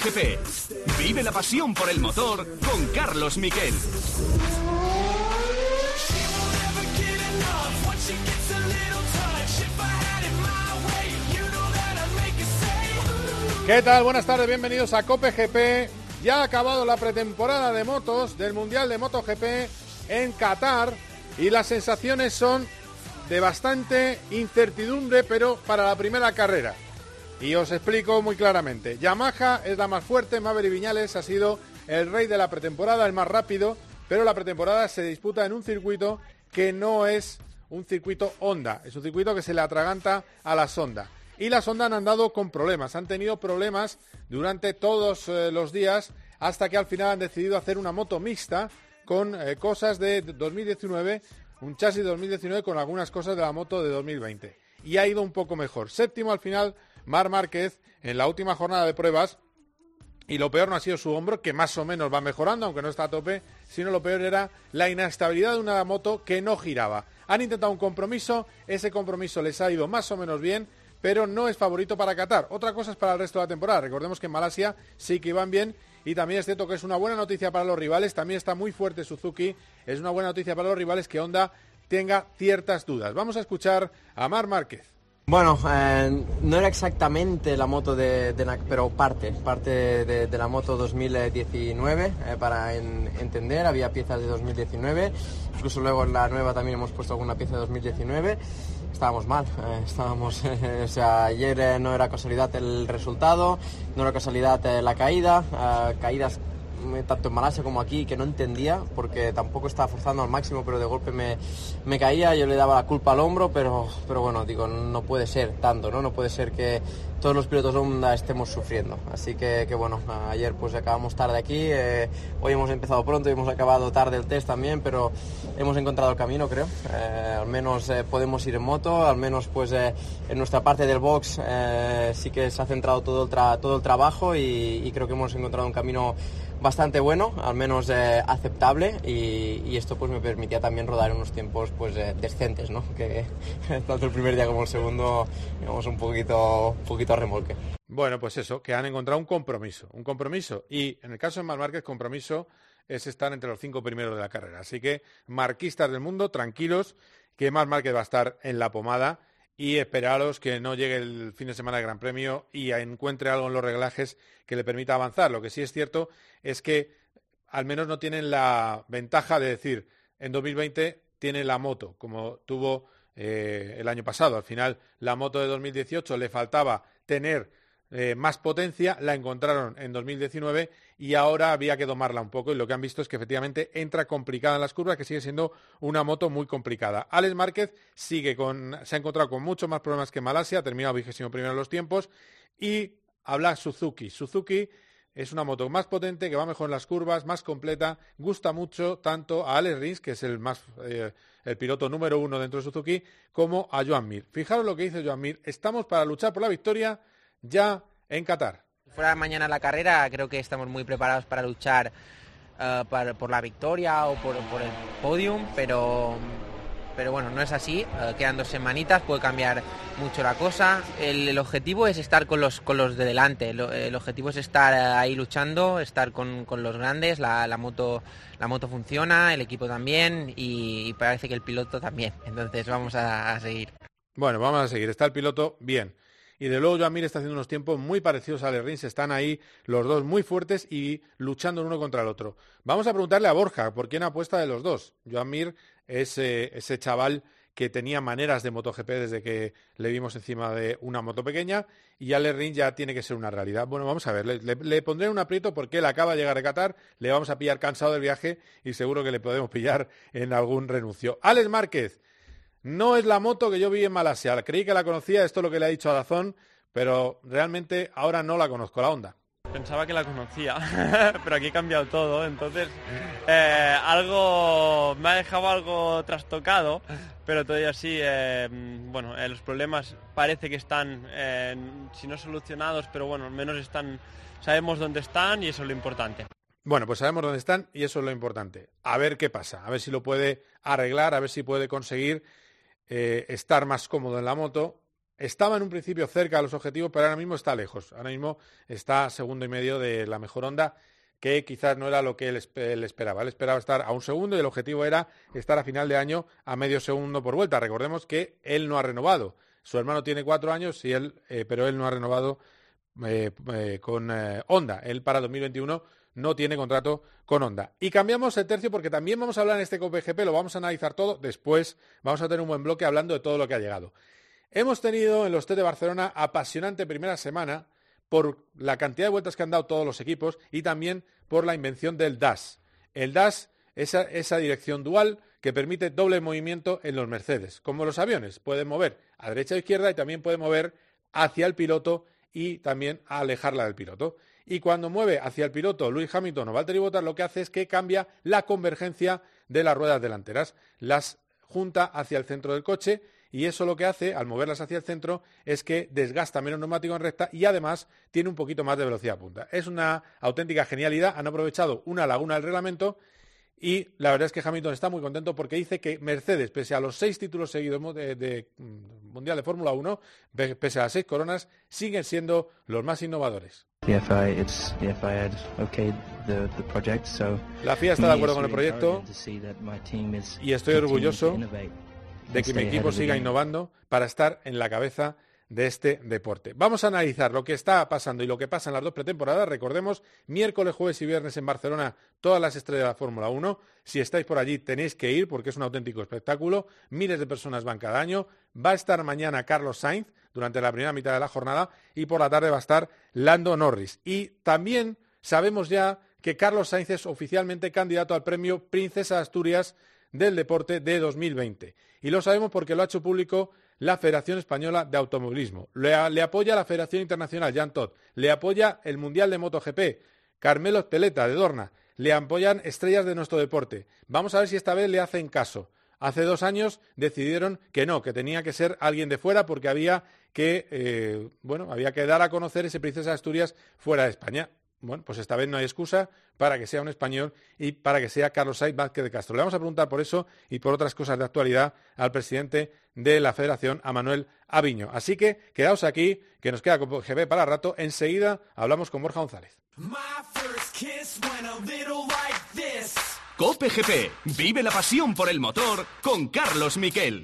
GP. Vive la pasión por el motor con Carlos Miquel. ¿Qué tal? Buenas tardes, bienvenidos a Cope GP. Ya ha acabado la pretemporada de motos del Mundial de MotoGP en Qatar y las sensaciones son de bastante incertidumbre, pero para la primera carrera. Y os explico muy claramente. Yamaha es la más fuerte, Maverick Viñales ha sido el rey de la pretemporada, el más rápido, pero la pretemporada se disputa en un circuito que no es un circuito Honda, es un circuito que se le atraganta a la sonda y la sonda han andado con problemas. Han tenido problemas durante todos eh, los días hasta que al final han decidido hacer una moto mixta con eh, cosas de 2019, un chasis de 2019 con algunas cosas de la moto de 2020. Y ha ido un poco mejor. Séptimo al final, Mar Márquez en la última jornada de pruebas. Y lo peor no ha sido su hombro, que más o menos va mejorando, aunque no está a tope, sino lo peor era la inestabilidad de una moto que no giraba. Han intentado un compromiso, ese compromiso les ha ido más o menos bien, pero no es favorito para Qatar. Otra cosa es para el resto de la temporada. Recordemos que en Malasia sí que iban bien y también es cierto que es una buena noticia para los rivales. También está muy fuerte Suzuki. Es una buena noticia para los rivales que Honda tenga ciertas dudas. Vamos a escuchar a Mar Márquez. Bueno, eh, no era exactamente la moto de, de pero parte, parte de, la moto 2019 eh, para entender, había piezas de 2019, incluso luego en la nueva también hemos puesto alguna pieza de 2019 estábamos mal. Eh, estábamos, o sea, ayer no era casualidad el resultado, no era casualidad la caída, caídas tanto en Malasia como aquí, que no entendía, porque tampoco estaba forzando al máximo, pero de golpe me, me, caía, yo le daba la culpa al hombro, pero, pero bueno, digo, no puede ser tanto, ¿no? No puede ser que todos los pilotos Honda estemos sufriendo. Así que, que bueno, ayer pues acabamos tarde aquí, eh, hoy hemos empezado pronto y hemos acabado tarde el test también, pero hemos encontrado el camino, creo. Eh, al menos eh, podemos ir en moto, al menos pues en nuestra parte del box sí que se ha centrado todo el, todo el trabajo y creo que hemos encontrado un camino bastante bueno, al menos eh, aceptable y, esto pues me permitía también rodar en unos tiempos pues eh, decentes, ¿no? Que tanto el primer día como el segundo digamos un poquito, un poquito a remolque. Bueno, pues eso, que han encontrado un compromiso, un compromiso y en el caso de Mar Márquez compromiso es estar entre los cinco primeros de la carrera. Así que marquistas del mundo, tranquilos, que Mar Márquez va a estar en la pomada y esperaros que no llegue el fin de semana de Gran Premio y encuentre algo en los reglajes que le permita avanzar. Lo que sí es cierto es que al menos no tienen la ventaja de decir en 2020 tiene la moto, como tuvo eh, el año pasado. Al final, la moto de 2018 le faltaba tener eh, más potencia, la encontraron en 2019 y ahora había que domarla un poco y lo que han visto es que efectivamente entra complicada en las curvas, que sigue siendo una moto muy complicada. Alex Márquez sigue con, se ha encontrado con muchos más problemas que Malasia, ha terminado vigésimo primero en los tiempos y habla Suzuki. Suzuki es una moto más potente, que va mejor en las curvas, más completa, gusta mucho tanto a Alex Rins, que es el más eh, el piloto número uno dentro de Suzuki, como a Joan Mir. Fijaros lo que dice Joan Mir, estamos para luchar por la victoria ya en Qatar. Fuera mañana la carrera, creo que estamos muy preparados para luchar eh, por la victoria o por, el podium, pero, pero bueno, no es así. Eh, quedan dos semanitas, puede cambiar mucho la cosa. El, objetivo es estar con los, con los de delante. El, objetivo es estar eh, ahí luchando, estar con, los grandes. La, moto, la moto funciona, el equipo también y, parece que el piloto también. Entonces vamos a, a seguir. Bueno, vamos a seguir. Está el piloto bien y de luego Joan está haciendo unos tiempos muy parecidos a Ale Rins, están ahí los dos muy fuertes y luchando uno contra el otro. Vamos a preguntarle a Borja por quién apuesta de los dos. Joan Mir es eh, ese chaval que tenía maneras de MotoGP desde que le vimos encima de una moto pequeña y Ale Rins ya tiene que ser una realidad. Bueno, vamos a ver, le, pondré un aprieto porque él acaba de llegar a Qatar, le vamos a pillar cansado del viaje y seguro que le podemos pillar en algún renuncio. Alex Márquez, no es la moto que yo vi en Malasia. Creí que la conocía, esto es lo que le ha dicho a Dazón, pero realmente ahora no la conozco, la onda. Pensaba que la conocía, pero aquí ha cambiado todo, entonces eh, algo me ha dejado algo trastocado, pero todavía sí, eh, bueno, eh, los problemas parece que están, si no solucionados, pero bueno, al menos están, sabemos dónde están y eso es lo importante. Bueno, pues sabemos dónde están y eso es lo importante. A ver qué pasa, a ver si lo puede arreglar, a ver si puede conseguir eh, estar más cómodo en la moto. estaba en un principio cerca de los objetivos, pero ahora mismo está lejos. Ahora mismo está segundo y medio de la mejor onda, que quizás no era lo que él, esperaba. Él esperaba estar a un segundo y el objetivo era estar a final de año a medio segundo por vuelta. Recordemos que él no ha renovado. Su hermano tiene cuatro años, y él, eh, pero él no ha renovado eh, con Honda. Él para 2021 no tiene contrato con Honda. Y cambiamos el tercio porque también vamos a hablar en este COPGP, lo vamos a analizar todo. Después vamos a tener un buen bloque hablando de todo lo que ha llegado. Hemos tenido en los T de Barcelona apasionante primera semana por la cantidad de vueltas que han dado todos los equipos y también por la invención del DAS. El DAS es esa dirección dual que permite doble movimiento en los Mercedes, como los aviones. Pueden mover a derecha e izquierda y también puede mover hacia el piloto y también a alejarla del piloto. Y cuando mueve hacia el piloto Luis Hamilton o Valtteri Bottas, lo que hace es que cambia la convergencia de las ruedas delanteras. Las junta hacia el centro del coche y eso lo que hace, al moverlas hacia el centro, es que desgasta menos neumático en recta y además tiene un poquito más de velocidad punta. Es una auténtica genialidad, han aprovechado una laguna del reglamento y la verdad es que Hamilton está muy contento porque dice que Mercedes, pese a los seis títulos seguidos de, mm, Mundial de Fórmula 1, pese a las seis coronas, siguen siendo los más innovadores. La FIA está de acuerdo con el proyecto. Y estoy orgulloso de que mi equipo siga innovando para estar en la cabeza de este deporte. Vamos a analizar lo que está pasando y lo que pasa en las dos pretemporadas. Recordemos, miércoles, jueves y viernes en Barcelona, todas las estrellas de la Fórmula 1. Si estáis por allí, tenéis que ir porque es un auténtico espectáculo. Miles de personas van cada año. Va a estar mañana Carlos Sainz durante la primera mitad de la jornada y por la tarde va a estar Lando Norris. Y también sabemos ya que Carlos Sainz es oficialmente candidato al premio Princesa Asturias del Deporte de 2020. Y lo sabemos porque lo ha hecho público la Federación Española de Automovilismo. Le, apoya la Federación Internacional, Jan Todd. Le apoya el Mundial de MotoGP, Carmelo Espeleta, de Dorna. Le apoyan estrellas de nuestro deporte. Vamos a ver si esta vez le hacen caso. Hace dos años decidieron que no, que tenía que ser alguien de fuera porque había que, eh, bueno, había que dar a conocer ese Princesa de Asturias fuera de España. Bueno, pues esta vez no hay excusa para que sea un español y para que sea Carlos Sainz Vázquez de Castro. Le vamos a preguntar por eso y por otras cosas de actualidad al presidente de la Federación, a Manuel Aviño. Así que quedaos aquí, que nos queda GB para rato. Enseguida hablamos con Borja González. Cope GP. Vive la pasión por el motor con Carlos Miquel.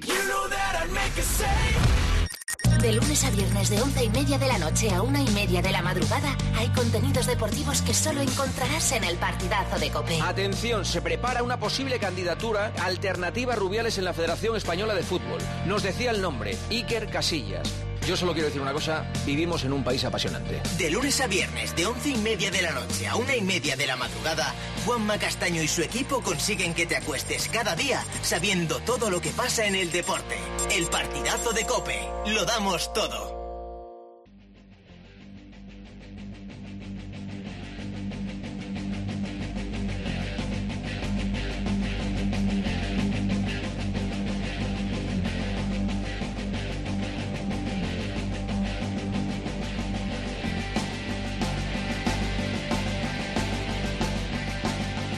De lunes a viernes de once y media de la noche a una y media de la madrugada hay contenidos deportivos que solo encontrarás en el partidazo de Cope. Atención, se prepara una posible candidatura alternativa a Rubiales en la Federación Española de Fútbol. Nos decía el nombre, Iker Casillas. Yo solo quiero decir una cosa, vivimos en un país apasionante. De lunes a viernes, de once y media de la noche a una y media de la madrugada, Juanma Castaño y su equipo consiguen que te acuestes cada día sabiendo todo lo que pasa en el deporte. El partidazo de Cope. Lo damos todo.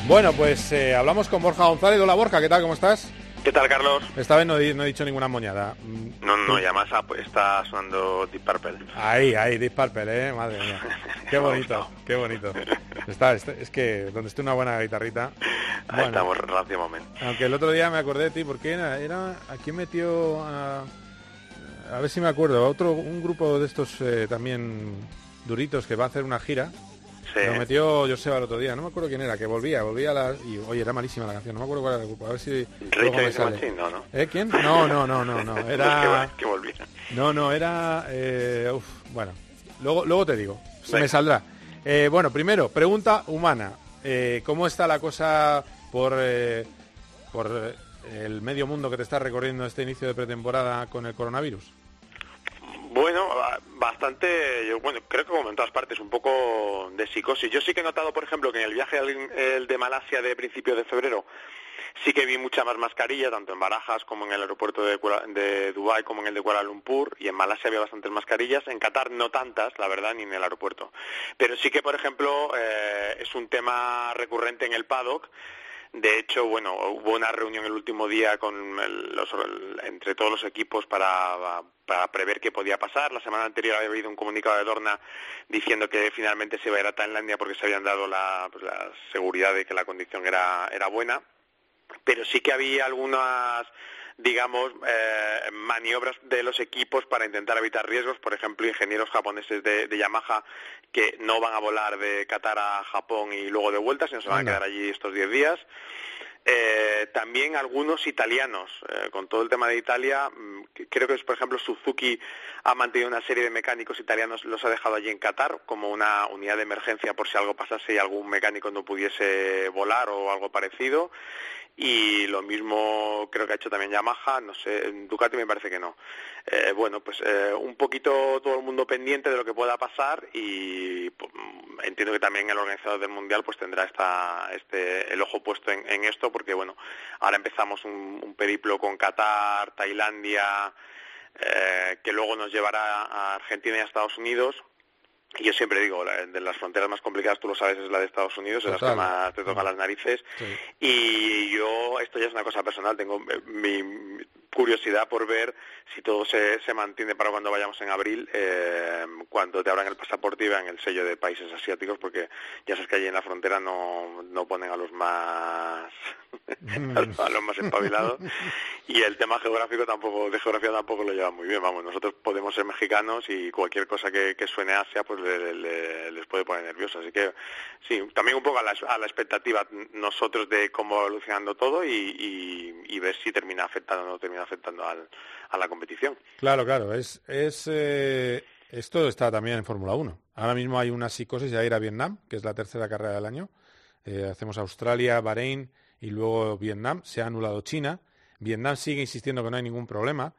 Bueno, pues eh, hablamos con Borja González. Hola Borja, ¿qué tal? ¿Cómo estás? ¿Qué tal, Carlos? Esta vez no he, dicho ninguna moñada. No, no, ya más pues, está sonando Deep Purple. Ahí, ahí, Deep Purple, ¿eh? Madre mía. Qué bonito, qué bonito. Está, es que donde esté una buena guitarrita... Ahí estamos, momento. Aunque el otro día me acordé de ti, porque era, era ¿a quién metió a... A ver si me acuerdo, otro, un grupo de estos eh, también duritos que va a hacer una gira lo metió Joseba el otro día, no me acuerdo quién era, que volvía, volvía a la... Y, oye, era malísima la canción, no me acuerdo cuál era el grupo, a ver si... no, ¿no? ¿Eh? ¿Quién? No, no, no, no, no, era... que volvía. No, no, era... Eh, uf, bueno, luego, luego te digo, se me saldrá. Eh, bueno, primero, pregunta humana. Eh, ¿Cómo está la cosa por, por el medio mundo que te está recorriendo este inicio de pretemporada con el coronavirus? Bastante, yo, bueno, creo que como en todas partes, un poco de psicosis. Yo sí que he notado, por ejemplo, que en el viaje el de Malasia de principios de febrero, sí que vi mucha más mascarilla, tanto en Barajas como en el aeropuerto de, de Dubái como en el de Kuala Lumpur, y en Malasia había bastantes mascarillas, en Qatar no tantas, la verdad, ni en el aeropuerto. Pero sí que, por ejemplo, eh, es un tema recurrente en el paddock, De hecho, bueno, hubo una reunión el último día con entre todos los equipos para, prever qué podía pasar. La semana anterior había habido un comunicado de Dorna diciendo que finalmente se iba a ir a Tailandia porque se habían dado la, pues, la seguridad de que la condición era, era buena. Pero sí que había algunas digamos, eh, maniobras de los equipos para intentar evitar riesgos. Por ejemplo, ingenieros japoneses de, Yamaha que no van a volar de Qatar a Japón y luego de vuelta, sino se van a quedar allí estos 10 días. Eh, también algunos italianos, eh, con todo el tema de Italia, mm, creo que por ejemplo Suzuki ha mantenido una serie de mecánicos italianos, los ha dejado allí en Qatar como una unidad de emergencia por si algo pasase y algún mecánico no pudiese volar o algo parecido y lo mismo creo que ha hecho también Yamaha, no sé, Ducati me parece que no. Eh, bueno, pues eh, un poquito todo el mundo pendiente de lo que pueda pasar y pues, entiendo que también el organizador del mundial pues tendrá esta, este, el ojo puesto en, esto porque bueno, ahora empezamos un, periplo con Qatar, Tailandia, eh, que luego nos llevará a Argentina y a Estados Unidos yo siempre digo, de las fronteras más complicadas, tú lo sabes, es la de Estados Unidos, es la que más te tocan las narices. Y yo, esto ya es una cosa personal, tengo mi, curiosidad por ver si todo se, se mantiene para cuando vayamos en abril, eh, cuando te abran el pasaporte y vean el sello de países asiáticos, porque ya sabes que allí en la frontera no, no ponen a los más a los más espabilados. Y el tema geográfico tampoco de geografía tampoco lo lleva muy bien. Vamos nosotros podemos ser mexicanos y cualquier cosa que, suene Asia pues les puede poner nerviosos así que sí también un poco a la, a la expectativa nosotros de cómo va evolucionando todo y, y ver si termina afectando o no termina afectando a la competición. Claro, claro, es, es eh, esto está también en Fórmula 1. Ahora mismo hay una psicosis de ir a Vietnam, que es la tercera carrera del año. Eh, hacemos Australia, Bahrein y luego Vietnam. Se ha anulado China. Vietnam sigue insistiendo que no hay ningún problema,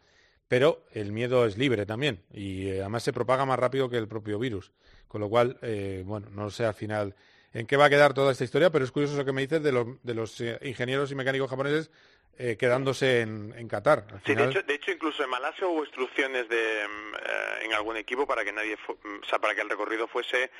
pero el miedo es libre también y eh, además se propaga más rápido que el propio virus. Con lo cual, bueno, no sé al final en qué va a quedar toda esta historia, pero es curioso lo que me dices de, de los ingenieros y mecánicos japoneses eh, quedándose en, en Qatar. Sí, de, hecho, de hecho, incluso en Malasia hubo instrucciones de, mm, eh, en algún equipo para que nadie, mm, o sea, para que el recorrido fuese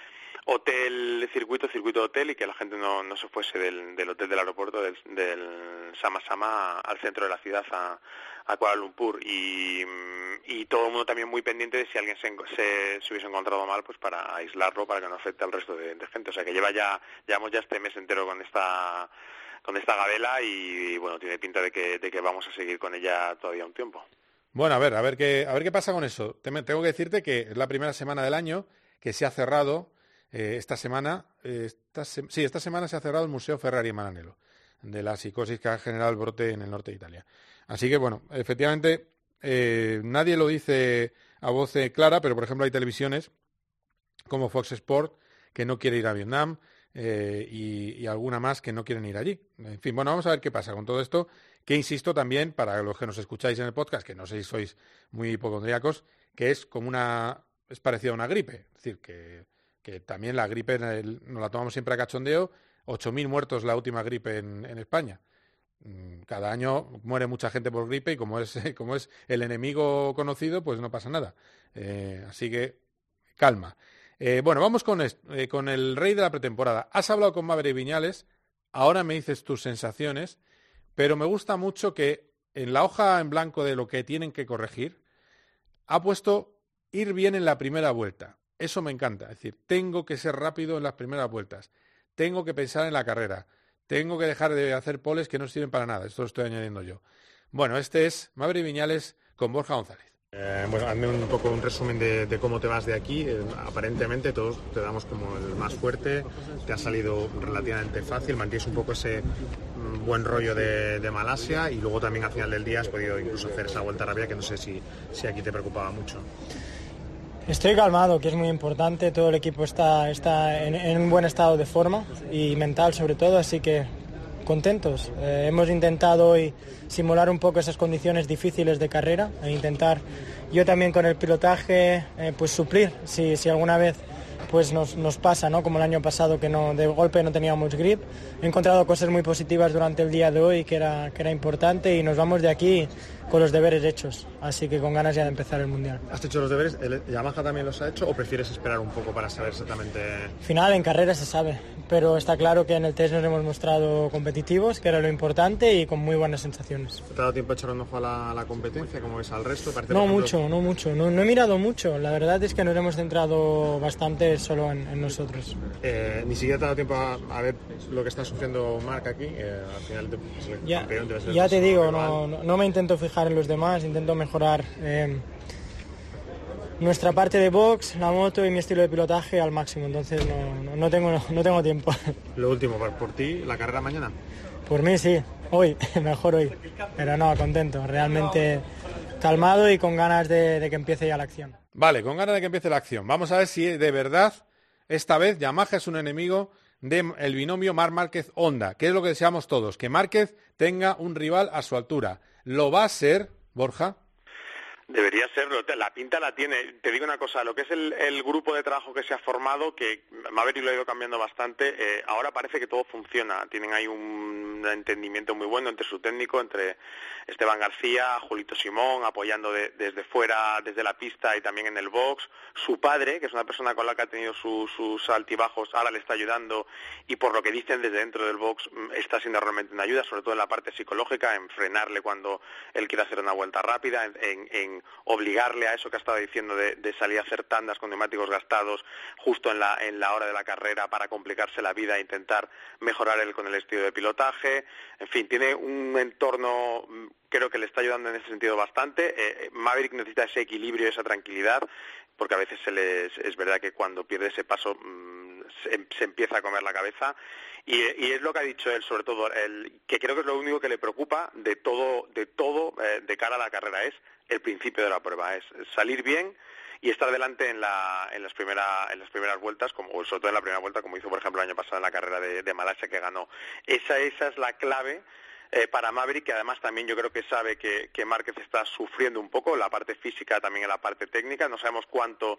hotel, circuito, circuito hotel y que la gente no, no se fuese del, del hotel del aeropuerto del, del Sama Sama al centro de la ciudad a, a Kuala Lumpur y, mm, y, todo el mundo también muy pendiente de si alguien se, se, hubiese encontrado mal pues para aislarlo para que no afecte al resto de, de gente o sea que lleva ya llevamos ya este mes entero con esta con esta gabela y, bueno, tiene pinta de que, de que vamos a seguir con ella todavía un tiempo. Bueno, a ver, a ver qué, a ver qué pasa con eso. Tengo que decirte que es la primera semana del año que se ha cerrado eh, esta semana, eh, sí, esta semana se ha cerrado el Museo Ferrari en Maranello, de la psicosis que ha generado el brote en el norte de Italia. Así que, bueno, efectivamente, eh, nadie lo dice a voz clara, pero por ejemplo hay televisiones como Fox Sport que no quiere ir a Vietnam, eh, y, alguna más que no quieren ir allí. En fin, bueno, vamos a ver qué pasa con todo esto, que insisto también, para los que nos escucháis en el podcast, que no sé si sois muy hipocondríacos, que es como una, es parecido a una gripe, es decir, que, que también la gripe nos la tomamos siempre a cachondeo, 8.000 muertos la última gripe en, España. Mm, cada año muere mucha gente por gripe y como es, como es el enemigo conocido, pues no pasa nada. Eh, así que calma. Eh, bueno, vamos eh, con, el rey de la pretemporada. Has hablado con Maverick Viñales, ahora me dices tus sensaciones, pero me gusta mucho que en la hoja en blanco de lo que tienen que corregir, ha puesto ir bien en la primera vuelta. Eso me encanta. Es decir, tengo que ser rápido en las primeras vueltas. Tengo que pensar en la carrera. Tengo que dejar de hacer poles que no sirven para nada. Esto lo estoy añadiendo yo. Bueno, este es Maverick Viñales con Borja González. Eh, bueno, hazme un poco un resumen de, cómo te vas de aquí. Eh, aparentemente todos te damos como el más fuerte, te ha salido relativamente fácil, mantienes un poco ese mm, buen rollo de, Malasia y luego también al final del día has podido incluso hacer esa vuelta rápida que no sé si, si aquí te preocupaba mucho. Estoy calmado, que es muy importante. Todo el equipo está, está en, un buen estado de forma y mental sobre todo, así que contentos. Eh, hemos intentado hoy simular un poco esas condiciones difíciles de carrera e intentar yo también con el pilotaje eh, pues suplir si, si alguna vez pues nos, nos, pasa, ¿no? Como el año pasado que no, de golpe no teníamos grip. He encontrado cosas muy positivas durante el día de hoy que era, que era importante y nos vamos de aquí con los deberes hechos, así que con ganas ya de empezar el Mundial. ¿Has hecho los deberes? ¿El Yamaha también los ha hecho o prefieres esperar un poco para saber exactamente? Final, en carrera se sabe, pero está claro que en el test nos hemos mostrado competitivos, que era lo importante y con muy buenas sensaciones. ¿Te ha dado tiempo a echar un ojo a la, competencia, como ves al resto? no mucho, no mucho, no, he mirado mucho, la verdad es que nos hemos centrado bastante solo en, nosotros. Eh, ni siquiera te ha dado tiempo a, ver lo que está sufriendo Marc aquí, eh, al final ya, ya te digo, no, no me intento fijar en los demás, intento mejorar eh, nuestra parte de box, la moto y mi estilo de pilotaje al máximo, entonces no, no, tengo, no, tengo tiempo. Lo último, por ti, la carrera mañana. Por mí sí, hoy, mejor hoy, pero no, contento, realmente calmado y con ganas de, de que empiece ya la acción. Vale, con ganas de que empiece la acción. Vamos a ver si de verdad esta vez Yamaha es un enemigo del binomio Mar Márquez Honda, que es lo que deseamos todos, que Márquez tenga un rival a su altura. ¿Lo va a ser, Borja? Debería serlo, la pinta la tiene. Te digo una cosa, lo que es el, grupo de trabajo que se ha formado, que Maverick lo ha ido cambiando bastante, eh, ahora parece que todo funciona. Tienen ahí un entendimiento muy bueno entre su técnico, entre Esteban García, Julito Simón, apoyando desde fuera, desde la pista y también en el box. Su padre, que es una persona con la que ha tenido sus altibajos, ahora le está ayudando y por lo que dicen desde dentro del box mm, está siendo realmente una ayuda, sobre todo en la parte psicológica, en frenarle cuando él quiere hacer una vuelta rápida, en obligarle a eso que ha estado diciendo de, salir a hacer tandas con neumáticos gastados justo en la, en la hora de la carrera para complicarse la vida e intentar mejorar él con el estilo de pilotaje. En fin, tiene un entorno mm, creo que le está ayudando en ese sentido bastante. Eh, eh, Maverick necesita ese equilibrio, esa tranquilidad, porque a veces es verdad que cuando pierde ese paso mm, se, empieza a comer la cabeza. Y, es lo que ha dicho él, sobre todo, el, que creo que es lo único que le preocupa de todo, de todo eh, de cara a la carrera, es el principio de la prueba, es salir bien y estar adelante en, la, en, las, primera, en las primeras vueltas, como, sobre todo en la primera vuelta, como hizo por ejemplo el año pasado en la carrera de, de Malasia que ganó. Esa, esa es la clave eh, para Maverick, que además también yo creo que sabe que, que Márquez está sufriendo un poco, la parte física también en la parte técnica, no sabemos cuánto,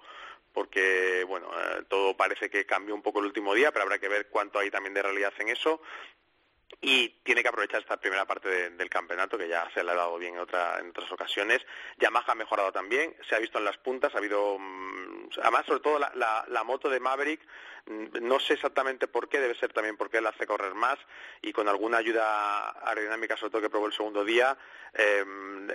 porque bueno, eh, todo parece que cambió un poco el último día, pero habrá que ver cuánto hay también de realidad en eso y tiene que aprovechar esta primera parte del campeonato que ya se le ha dado bien en, en otras ocasiones. Yamaha ha mejorado también, se ha visto en las puntas, ha habido, mm, además sobre todo la moto de Maverick Mm, no sé exactamente por qué, debe ser también porque él hace correr más y con alguna ayuda aerodinámica, sobre todo que probó el segundo día, eh,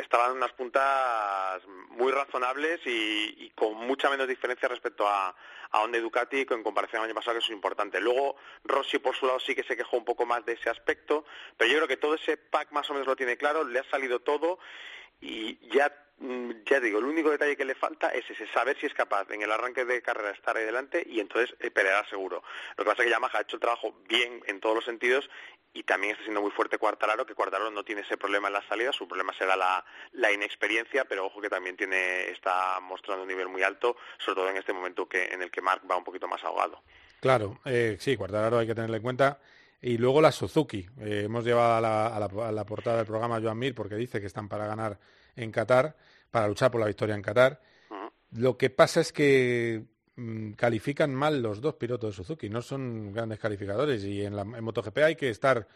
estaban unas puntas muy razonables y, con mucha menos diferencia respecto a, a Honda Ducati en comparación al año pasado, que eso es importante. Luego Rossi por su lado sí que se quejó un poco más de ese aspecto, pero yo creo que todo ese pack más o menos lo tiene claro, le ha salido todo y ya mm, digo, el único detalle que le falta es ese, saber si es capaz en el arranque de carrera estar ahí delante y entonces eh, peleará seguro. Lo que pasa es que Yamaha ha hecho el trabajo bien en todos los sentidos y también está siendo muy fuerte Cuartararo, que Cuartararo no tiene ese problema en la salida, su problema será la, la inexperiencia, pero ojo que también tiene, está mostrando un nivel muy alto, sobre todo en este momento que, en el que Mark va un poquito más ahogado. Claro, eh, sí, Cuartararo hay que tenerlo en cuenta. Y luego la Suzuki. Eh, hemos llevado a la, a, la, portada del programa Joan Mir porque dice que están para ganar en Qatar, para luchar por la victoria en Qatar. Lo que pasa es que mm, califican mal los dos pilotos de Suzuki, no son grandes calificadores y en, la, en MotoGP hay que estar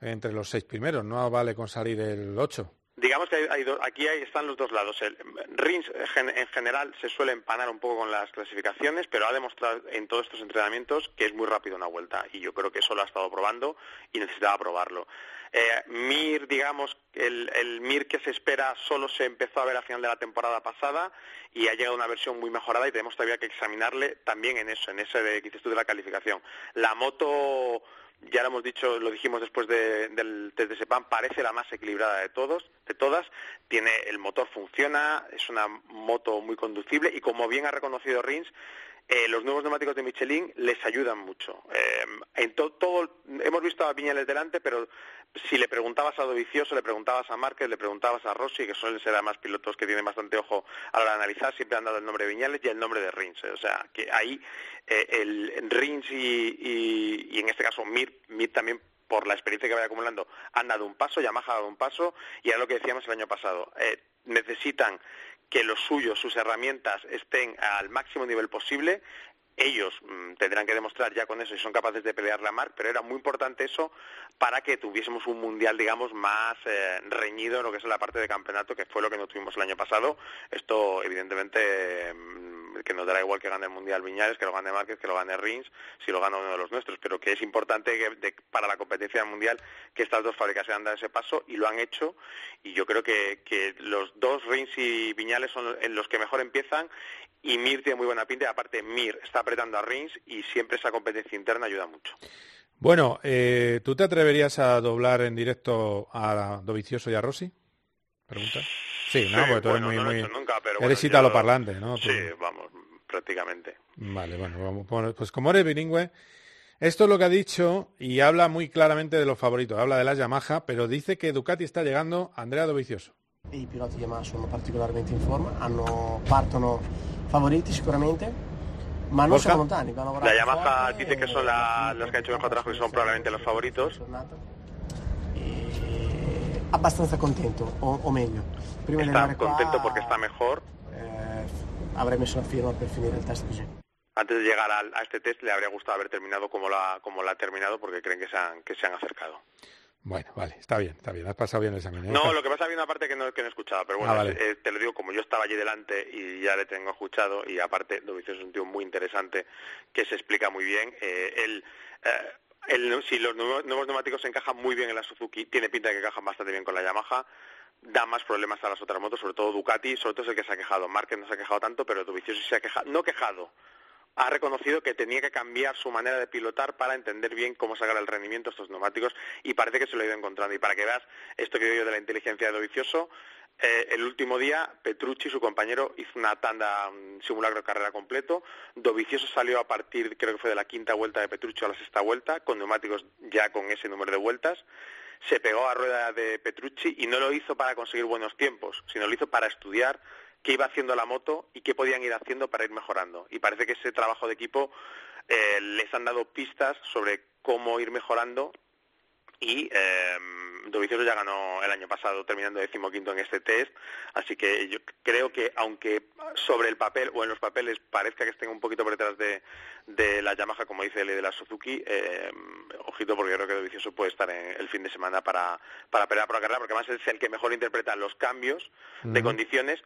entre los seis primeros, no vale con salir el ocho. Digamos que aquí están los dos lados. El, Rins en general se suele empanar un poco con las clasificaciones, pero ha demostrado en todos estos entrenamientos que es muy rápido una vuelta y yo creo que eso lo ha estado probando y necesitaba probarlo. Eh, Mir, digamos, el, el, Mir que se espera solo se empezó a ver a final de la temporada pasada y ha llegado una versión muy mejorada y tenemos todavía que examinarle también en eso, en ese de, de la calificación. La moto ya lo hemos dicho, lo dijimos después del test de Sepan, parece la más equilibrada de todos, de todas. Tiene el motor funciona, es una moto muy conducible y como bien ha reconocido Rins, eh, los nuevos neumáticos de Michelin les ayudan mucho. Eh, hemos visto a Viñales delante, pero si le preguntabas a Dovicioso, le preguntabas a Márquez, le preguntabas a Rossi, que suelen ser además pilotos que tienen bastante ojo a la hora de analizar, siempre han dado el nombre de Viñales y el nombre de Rins. O sea, que ahí eh, el Rins y, y, en este caso Mir, Mir también por la experiencia que vaya acumulando, han dado un paso, Yamaha ha dado un paso, y es lo que decíamos el año pasado. necesitan que los suyos, sus herramientas estén al máximo nivel posible. ellos mm, tendrán que demostrar ya con eso si son capaces de pelear la Marc, pero era muy importante eso para que tuviésemos un mundial, digamos, más eh, reñido en lo que es la parte de campeonato, que fue lo que no tuvimos el año pasado. Esto, evidentemente, mm, que nos dará igual que gane el mundial Viñales, que lo gane Márquez, que lo gane Rins, si lo gana uno de los nuestros, pero que es importante para la competencia mundial que estas dos fábricas se han dado ese paso y lo han hecho. Y yo creo que, que los dos Rins y Viñales son en los que mejor empiezan y Mir tiene muy buena pinta aparte Mir está apretando a Rins y siempre esa competencia interna ayuda mucho. Bueno, eh, ¿tú te atreverías a doblar en directo a Dovicioso y a Rossi? ¿Pregunta? Sí, no, porque tú eres muy... muy... Nunca, pero eres bueno, parlante, ¿no? Sí, vamos, prácticamente. Vale, bueno, vamos, pues como eres bilingüe, esto es lo que ha dicho y habla muy claramente de los favoritos, habla de la Yamaha, pero dice que Ducati está llegando a Andrea Dovizioso. I piloti Yamaha sono particolarmente in forma, hanno, partono favoriti sicuramente, ma non sono lontani. La Yamaha dice que son la, los que han hecho mejor trabajo y son probablemente los favoritos. Abbastanza contento, o, o meglio. Prima está contento qua, porque está mejor. Eh, avrei messo la firma per finire il test così. Antes de llegar a, a, este test le habría gustado haber terminado como la, como la ha terminado porque creen que se han, que se han acercado. Bueno, vale, está bien, está bien, has pasado bien el examen. ¿eh? No, lo que pasa había una parte que no, que no he escuchado, pero bueno, ah, eh, te lo digo, como yo estaba allí delante y ya le tengo escuchado, y aparte Dovizioso es un tío muy interesante que se explica muy bien. Eh, él, eh, si los nuevos, neumáticos se encajan muy bien en la Suzuki, tiene pinta de que encajan bastante bien con la Yamaha, da más problemas a las otras motos, sobre todo Ducati, sobre todo es el que se ha quejado. Márquez no se ha quejado tanto, pero Dovizioso se ha quejado, no quejado, ha reconocido que tenía que cambiar su manera de pilotar para entender bien cómo sacar el rendimiento estos neumáticos y parece que se lo ha ido encontrando. Y para que veas esto que digo yo de la inteligencia de Dovicioso, eh, el último día Petrucci, su compañero, hizo una tanda, un simulacro de carrera completo. Dovicioso salió a partir, creo que fue de la quinta vuelta de Petrucci a la sexta vuelta, con neumáticos ya con ese número de vueltas. Se pegó a rueda de Petrucci y no lo hizo para conseguir buenos tiempos, sino lo hizo para estudiar qué iba haciendo la moto y qué podían ir haciendo para ir mejorando. Y parece que ese trabajo de equipo eh, les han dado pistas sobre cómo ir mejorando y eh, Dovizioso ya ganó el año pasado terminando decimoquinto en este test, así que yo creo que aunque sobre el papel o en los papeles parezca que estén un poquito por detrás de, de la Yamaha, como dice el de la Suzuki, eh, ojito porque creo que Dovizioso puede estar en el fin de semana para, para pelear por la carrera, porque además es el que mejor interpreta los cambios de condiciones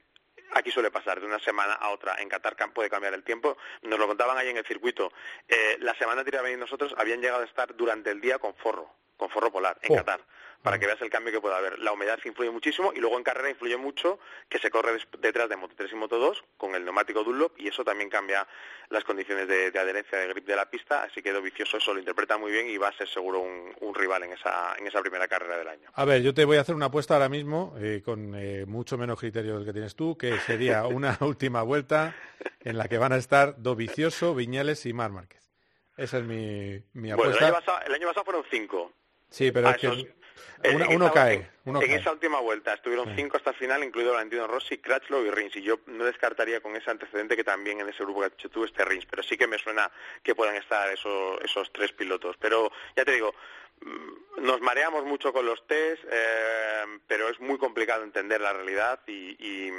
Aquí suele pasar de una semana a otra. En Qatar puede cambiar el tiempo. Nos lo contaban ahí en el circuito. Eh, la semana anterior a nosotros habían llegado a estar durante el día con forro, con forro polar, en oh. Qatar para que veas el cambio que puede haber. La humedad influye muchísimo y luego en carrera influye mucho que se corre detrás de Moto 3 y Moto 2 con el neumático Dunlop y eso también cambia las condiciones de, adherencia de grip de la pista, así que Vicioso eso lo interpreta muy bien y va a ser seguro un, rival en esa, en esa primera carrera del año. A ver, yo te voy a hacer una apuesta ahora mismo eh, con eh, mucho menos criterio del que tienes tú, que sería una última vuelta en la que van a estar Dovicioso, Viñales y Mar Márquez. Esa es mi, mi apuesta. Bueno, el año pasado, fueron cinco. Sí, pero es que uno, cae. en esa última vuelta estuvieron cinco hasta el final, incluido Valentino Rossi, Crutchlow y Rins. Y yo no descartaría con ese antecedente que también en ese grupo que has dicho tú esté Rins. Pero sí que me suena que puedan estar esos, esos tres pilotos. Pero ya te digo, mm, nos mareamos mucho con los test, eh, pero es muy complicado entender la realidad y,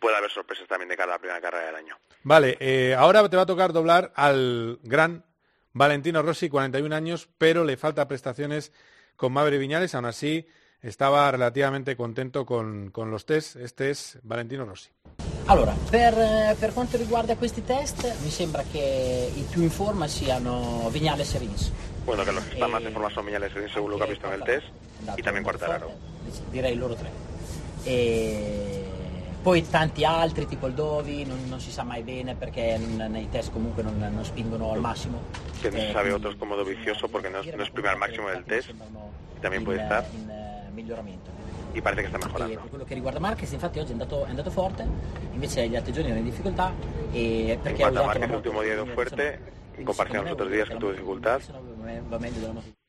puede haber sorpresas también de cara a la primera carrera del año. Vale, eh, ahora te va a tocar doblar al gran Valentino Rossi, 41 años, pero le falta prestaciones con Maverick Viñales, aún así estaba relativamente contento con, con los test. Este es Valentino Rossi. Allora, per, eh, per, quanto riguarda questi test, mi sembra che i più in forma siano Viñales e Rins. Bueno, que los que están más en forma son Viñales e Rins, según lo que ha visto en el test, y también Quartararo. Direi loro tre. E poi tanti altri, tipo il Dovi, non, non si sa mai bene perché nei test comunque non, non spingono al massimo. No se eh, sabe otros como Dovizioso porque no, no esprime al máximo del test, también puede estar. In, in miglioramento. Y parece che sta mejorando. Per quello che riguarda Marquez, infatti oggi è andato, è andato forte, invece gli altri giorni era in difficoltà. E perché en cuanto a Marquez, el último día dio fuerte, en comparación a los otros días que tuvo dificultad. Va meglio della moto.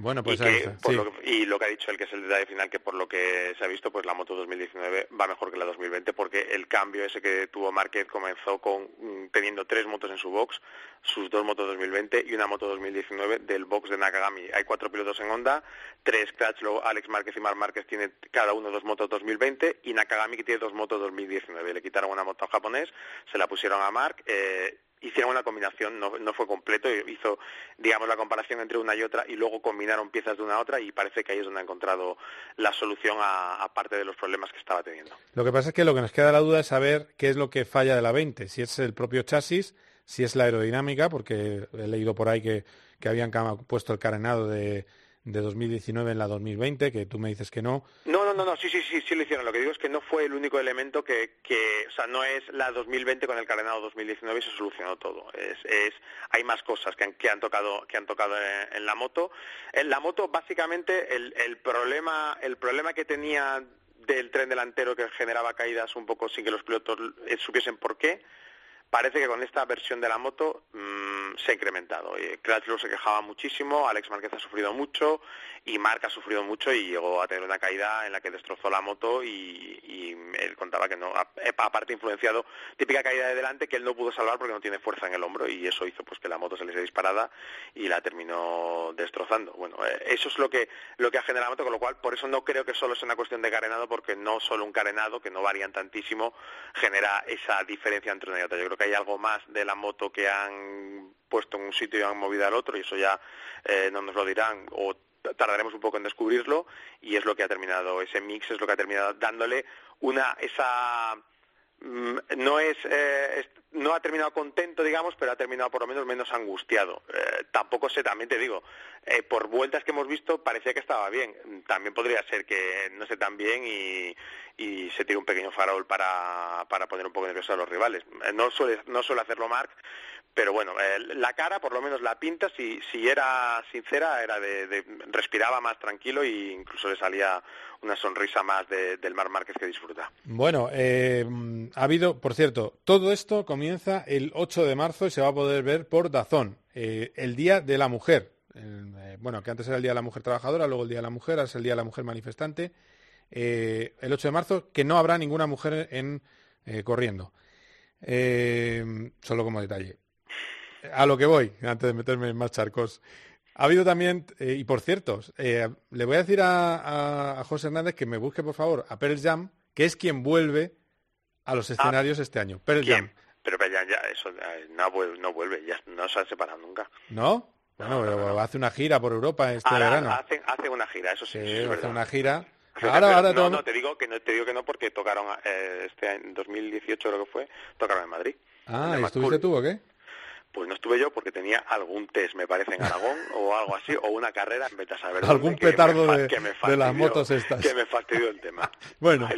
Bueno, pues y, que, lo, y, lo, que ha dicho el que es el detalle final, que por lo que se ha visto, pues la moto 2019 va mejor que la 2020, porque el cambio ese que tuvo Márquez comenzó con mm, teniendo tres motos en su box, sus dos motos 2020 y una moto 2019 del box de Nakagami. Hay cuatro pilotos en Honda, tres Crutchlow, Alex Márquez y Mar Márquez tiene cada uno dos motos 2020 y Nakagami que tiene dos motos 2019. Le quitaron una moto japonés, se la pusieron a Mark. Eh, hicieron una combinación, no, no fue completo, hizo, digamos, la comparación entre una y otra y luego combinaron piezas de una a otra y parece que ahí es donde ha encontrado la solución a, a parte de los problemas que estaba teniendo. Lo que pasa es que lo que nos queda la duda es saber qué es lo que falla de la 20, si es el propio chasis, si es la aerodinámica, porque he leído por ahí que, que habían puesto el carenado de, de 2019 en la 2020, que tú me dices que no. No, no, no, no, sí, sí, sí, sí lo hicieron. Lo que digo es que no fue el único elemento que, que o sea, no es la 2020 con el calendario 2019 y se solucionó todo. Es, es, hay más cosas que han, que han tocado, que han tocado en, la moto. En la moto, básicamente, el, el problema, el problema que tenía del tren delantero que generaba caídas un poco sin que los pilotos eh, supiesen por qué, parece que con esta versión de la moto mmm, se ha incrementado. Crutchlow se quejaba muchísimo, Alex Márquez ha sufrido mucho y Marc ha sufrido mucho y llegó a tener una caída en la que destrozó la moto y, él contaba que no, aparte influenciado, típica caída de delante que él no pudo salvar porque no tiene fuerza en el hombro y eso hizo pues que la moto se le disparada y la terminó destrozando. Bueno, eh, eso es lo que, lo que ha generado la moto, con lo cual por eso no creo que solo sea una cuestión de carenado porque no solo un carenado, que no varían tantísimo, genera esa diferencia entre una y otra. Que hay algo más de la moto que han puesto en un sitio y han movido al otro y eso ya eh, no nos lo dirán o tardaremos un poco en descubrirlo y es lo que ha terminado ese mix es lo que ha terminado dándole una esa mm, no es eh, no ha terminado contento, digamos, pero ha terminado por lo menos menos angustiado. Eh, tampoco sé, también te digo, eh, por vueltas que hemos visto parecía que estaba bien. También podría ser que no esté tan bien y, y se tire un pequeño farol para, para poner un poco nervioso a los rivales. Eh, no suele, no suele hacerlo Mark, pero bueno, la cara, por lo menos la pinta, si, si era sincera, era de, respiraba más tranquilo e incluso le salía una sonrisa más del Mar Márquez que disfruta. Bueno, ha habido, por cierto, todo esto comienza el 8 de marzo y se va a poder ver por Dazón, eh, el Día de la Mujer. Eh, bueno, que antes era el Día de la Mujer Trabajadora, luego el Día de la Mujer, ahora es el Día de la Mujer Manifestante. Eh, el 8 de marzo, que no habrá ninguna mujer en corriendo. solo como detalle. A lo que voy, antes de meterme en más charcos. Ha habido también, y por cierto, le voy a decir a, José Hernández que me busque, por favor, a Pearl Jam, que es quien vuelve a los ah. escenarios este año. Pearl Jam. Pero ya, ya eso no, no vuelve, ya no se ha separado nunca. ¿No? Bueno, hace una gira por Europa este verano. Hace, hace una gira, eso sí. hace una gira. Ahora, ahora no, no, te digo que no te digo que no porque tocaron eh, este en 2018 creo que fue, tocaron en Madrid. Ah, ¿y estuviste tú o qué? Pues no estuve yo porque tenía algún test, me parece, en Aragón o algo así, o una carrera en vez saber Algún petardo de, las motos estas. Que me fastidió el tema. bueno,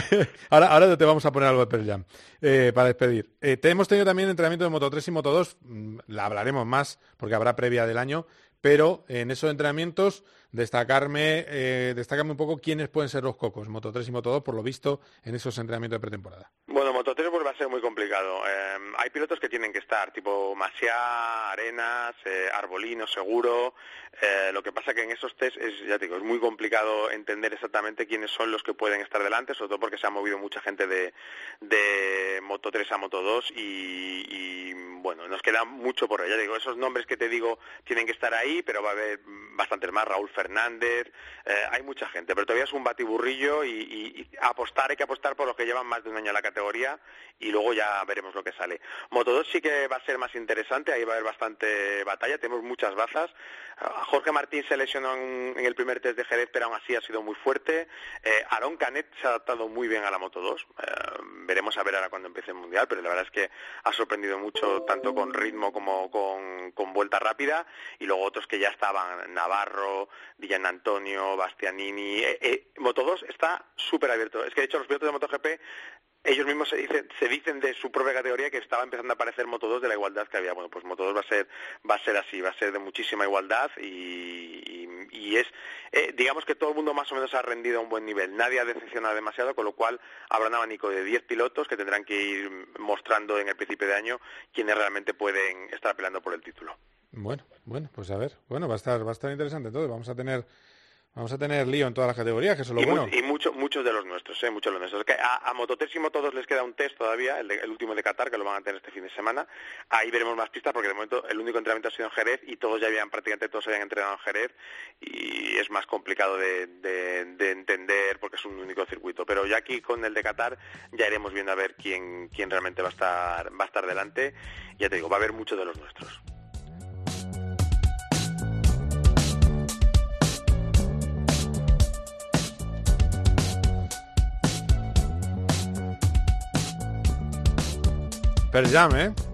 ahora, ahora te vamos a poner algo de Pearl Jam eh, para despedir. Eh, te hemos tenido también entrenamiento de Moto 3 y Moto 2, mm, la hablaremos más porque habrá previa del año, pero en esos entrenamientos destacarme, eh, un poco quiénes pueden ser los cocos, Moto 3 y Moto 2, por lo visto, en esos entrenamientos de pretemporada. Bueno, Moto 3 pues, va a ser muy complicado. Eh, hay pilotos que tienen que estar, tipo Masia, Arenas, eh, Arbolino, Seguro. Eh, lo que pasa que en esos test es, ya digo, es muy complicado entender exactamente quiénes son los que pueden estar delante, sobre todo porque se ha movido mucha gente de, de Moto 3 a Moto 2 y, y, bueno, nos queda mucho por Ya digo, esos nombres que te digo tienen que estar ahí, pero va a haber bastantes más. Raúl Fernández, eh, hay mucha gente, pero todavía es un batiburrillo y, apostar, hay que apostar por los que llevan más de un año en la categoría y luego ya veremos lo que sale. Moto 2 sí que va a ser más interesante, ahí va a haber bastante batalla, tenemos muchas bazas. Jorge Martín se lesionó en, el primer test de Jerez, pero aún así ha sido muy fuerte. Eh, Aaron Canet se ha adaptado muy bien a la Moto 2. Eh, veremos a ver ahora cuando empiece el Mundial, pero la verdad es que ha sorprendido mucho, tanto con ritmo como con, con vuelta rápida. Y luego otros que ya estaban, Navarro, Villan Antonio, Bastianini. Eh, eh, Moto 2 está súper abierto. Es que de hecho los pilotos de MotoGP ellos mismos se dicen, se dicen de su propia categoría que estaba empezando a aparecer Moto 2 de la igualdad que había. Bueno, pues Moto 2 va a ser, va a ser así, va a ser de muchísima igualdad y, y, es, eh, digamos que todo el mundo más o menos ha rendido a un buen nivel. Nadie ha decepcionado demasiado, con lo cual habrá un abanico de 10 pilotos que tendrán que ir mostrando en el principio de año quienes realmente pueden estar peleando por el título. Bueno, bueno, pues a ver, bueno, va a estar, va a estar interesante todo. Vamos a tener Vamos a tener lío en todas las categorías, que eso es lo y, bueno. y mucho- muchos de los nuestros, ¿eh? muchos de los nuestros. Que a, a Moto3 y Moto 2 les queda un test todavía, el, de- el último de Qatar, que lo van a tener este fin de semana. Ahí veremos más pistas, porque de momento el único entrenamiento ha sido en Jerez y todos ya habían, prácticamente todos habían entrenado en Jerez y es más complicado de, de- de entender porque es un único circuito. Pero ya aquí con el de Qatar ya iremos viendo a ver quién, quién realmente va a estar, va a estar delante. Ya te digo, va a haber muchos de los nuestros. Pearl Jam, ¿eh?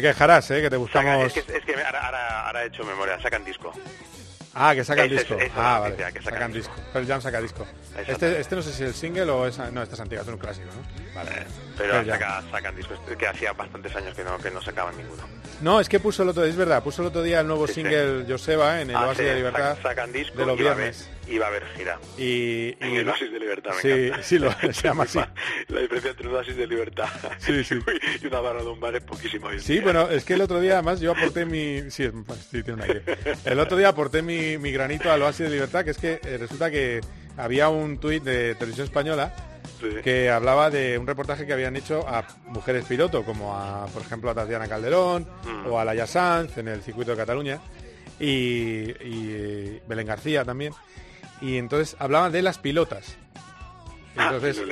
Te, quejarás, ¿eh? Que te Saca- buscamos... es que, es que ahora, ahora, ahora he hecho memoria, sacan disco. Ah, que sacan disco. es ah, vale. que sacan, sacan disco. Pearl Jam saca disco. Este, este no sé si es el single o es... No, este es antiguo, este es un clásico, ¿no? Vale. Pero Pearl Jam. saca- sacan discos, que hacía bastantes años que no, que no sacaban ninguno. No, es que puso el otro es verdad, puso el otro día el nuevo Sí, sí. single Joseba en el Ah, Oasis sí, de Libertad sacan disco de los viernes. Va a haber gira. Y, y- el Oasis de Libertad, me Sí, encanta. sí, lo, se llama así. La diferencia entre un Oasis de Libertad Sí, sí. y una barra de un bar es poquísimo. Sí, día. bueno, es que el otro día además yo aporté mi... Sí, tiene. El otro día aporté mi, mi granito al Oasis de Libertad, que es que eh, resulta que había un tuit de Televisión Española que hablaba de un reportaje que habían hecho a mujeres piloto, como a, por ejemplo, a Tatiana Calderón Mm. o a Laia Sanz en el circuito de Cataluña y, y Belén García también. Y entonces hablaban de las pilotas. Ah, entonces,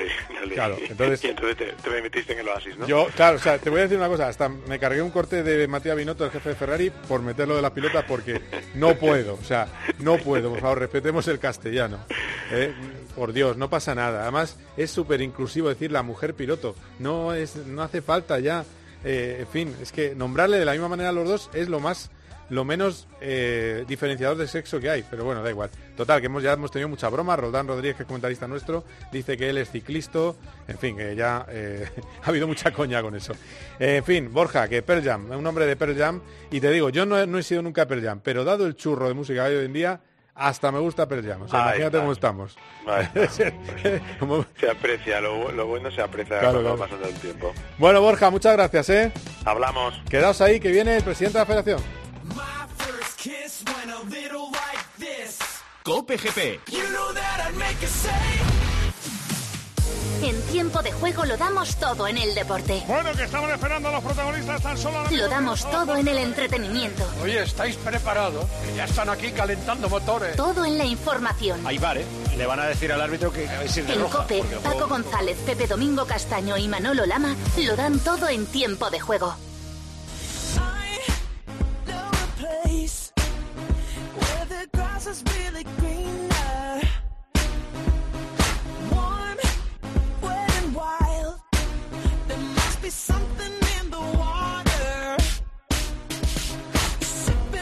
claro, entonces Y entonces te, te me metiste en el Oasis, ¿no? yo, claro, o sea, te voy a decir una cosa, hasta me cargué un corte de Matías Binotto, el jefe de Ferrari, por meterlo de las pilotas porque no puedo, o sea, no puedo, por favor, respetemos el castellano. ¿eh? Por Dios, no pasa nada. Además, es súper inclusivo decir la mujer piloto. No es, no hace falta ya. eh, en fin, es que nombrarle de la misma manera a los dos es lo más lo menos eh, diferenciador de sexo que hay, pero bueno, da igual. Total, que hemos ya hemos tenido mucha broma. Roldán Rodríguez, que es comentarista nuestro, dice que él es ciclista. En fin, que ya eh, ha habido mucha coña con eso. Eh, en fin, Borja, que Pearl Jam, un hombre de Pearl Jam. Y te digo, yo no he, no he sido nunca Pearl Jam, pero dado el churro de música hoy en día, hasta me gusta Pearl Jam. O sea, imagínate cómo estamos. Como- Se aprecia, lo, lo bueno se aprecia Claro, cuando claro. va pasando el tiempo. Bueno, Borja, muchas gracias, ¿eh? Hablamos. Quedaos ahí, que viene el presidente de la federación. Cope GP. En tiempo de juego lo damos todo en el deporte. Bueno, que estamos esperando a los protagonistas tan solo Lo mismo. damos todo en el entretenimiento. Oye, ¿estáis preparados? Que ya están aquí calentando motores. Todo en la información. Ahí vale. Le van a decir al árbitro que a es de En roja, COPE, Paco juego- González, Pepe Domingo Castaño y Manolo Lama lo dan todo en tiempo de juego.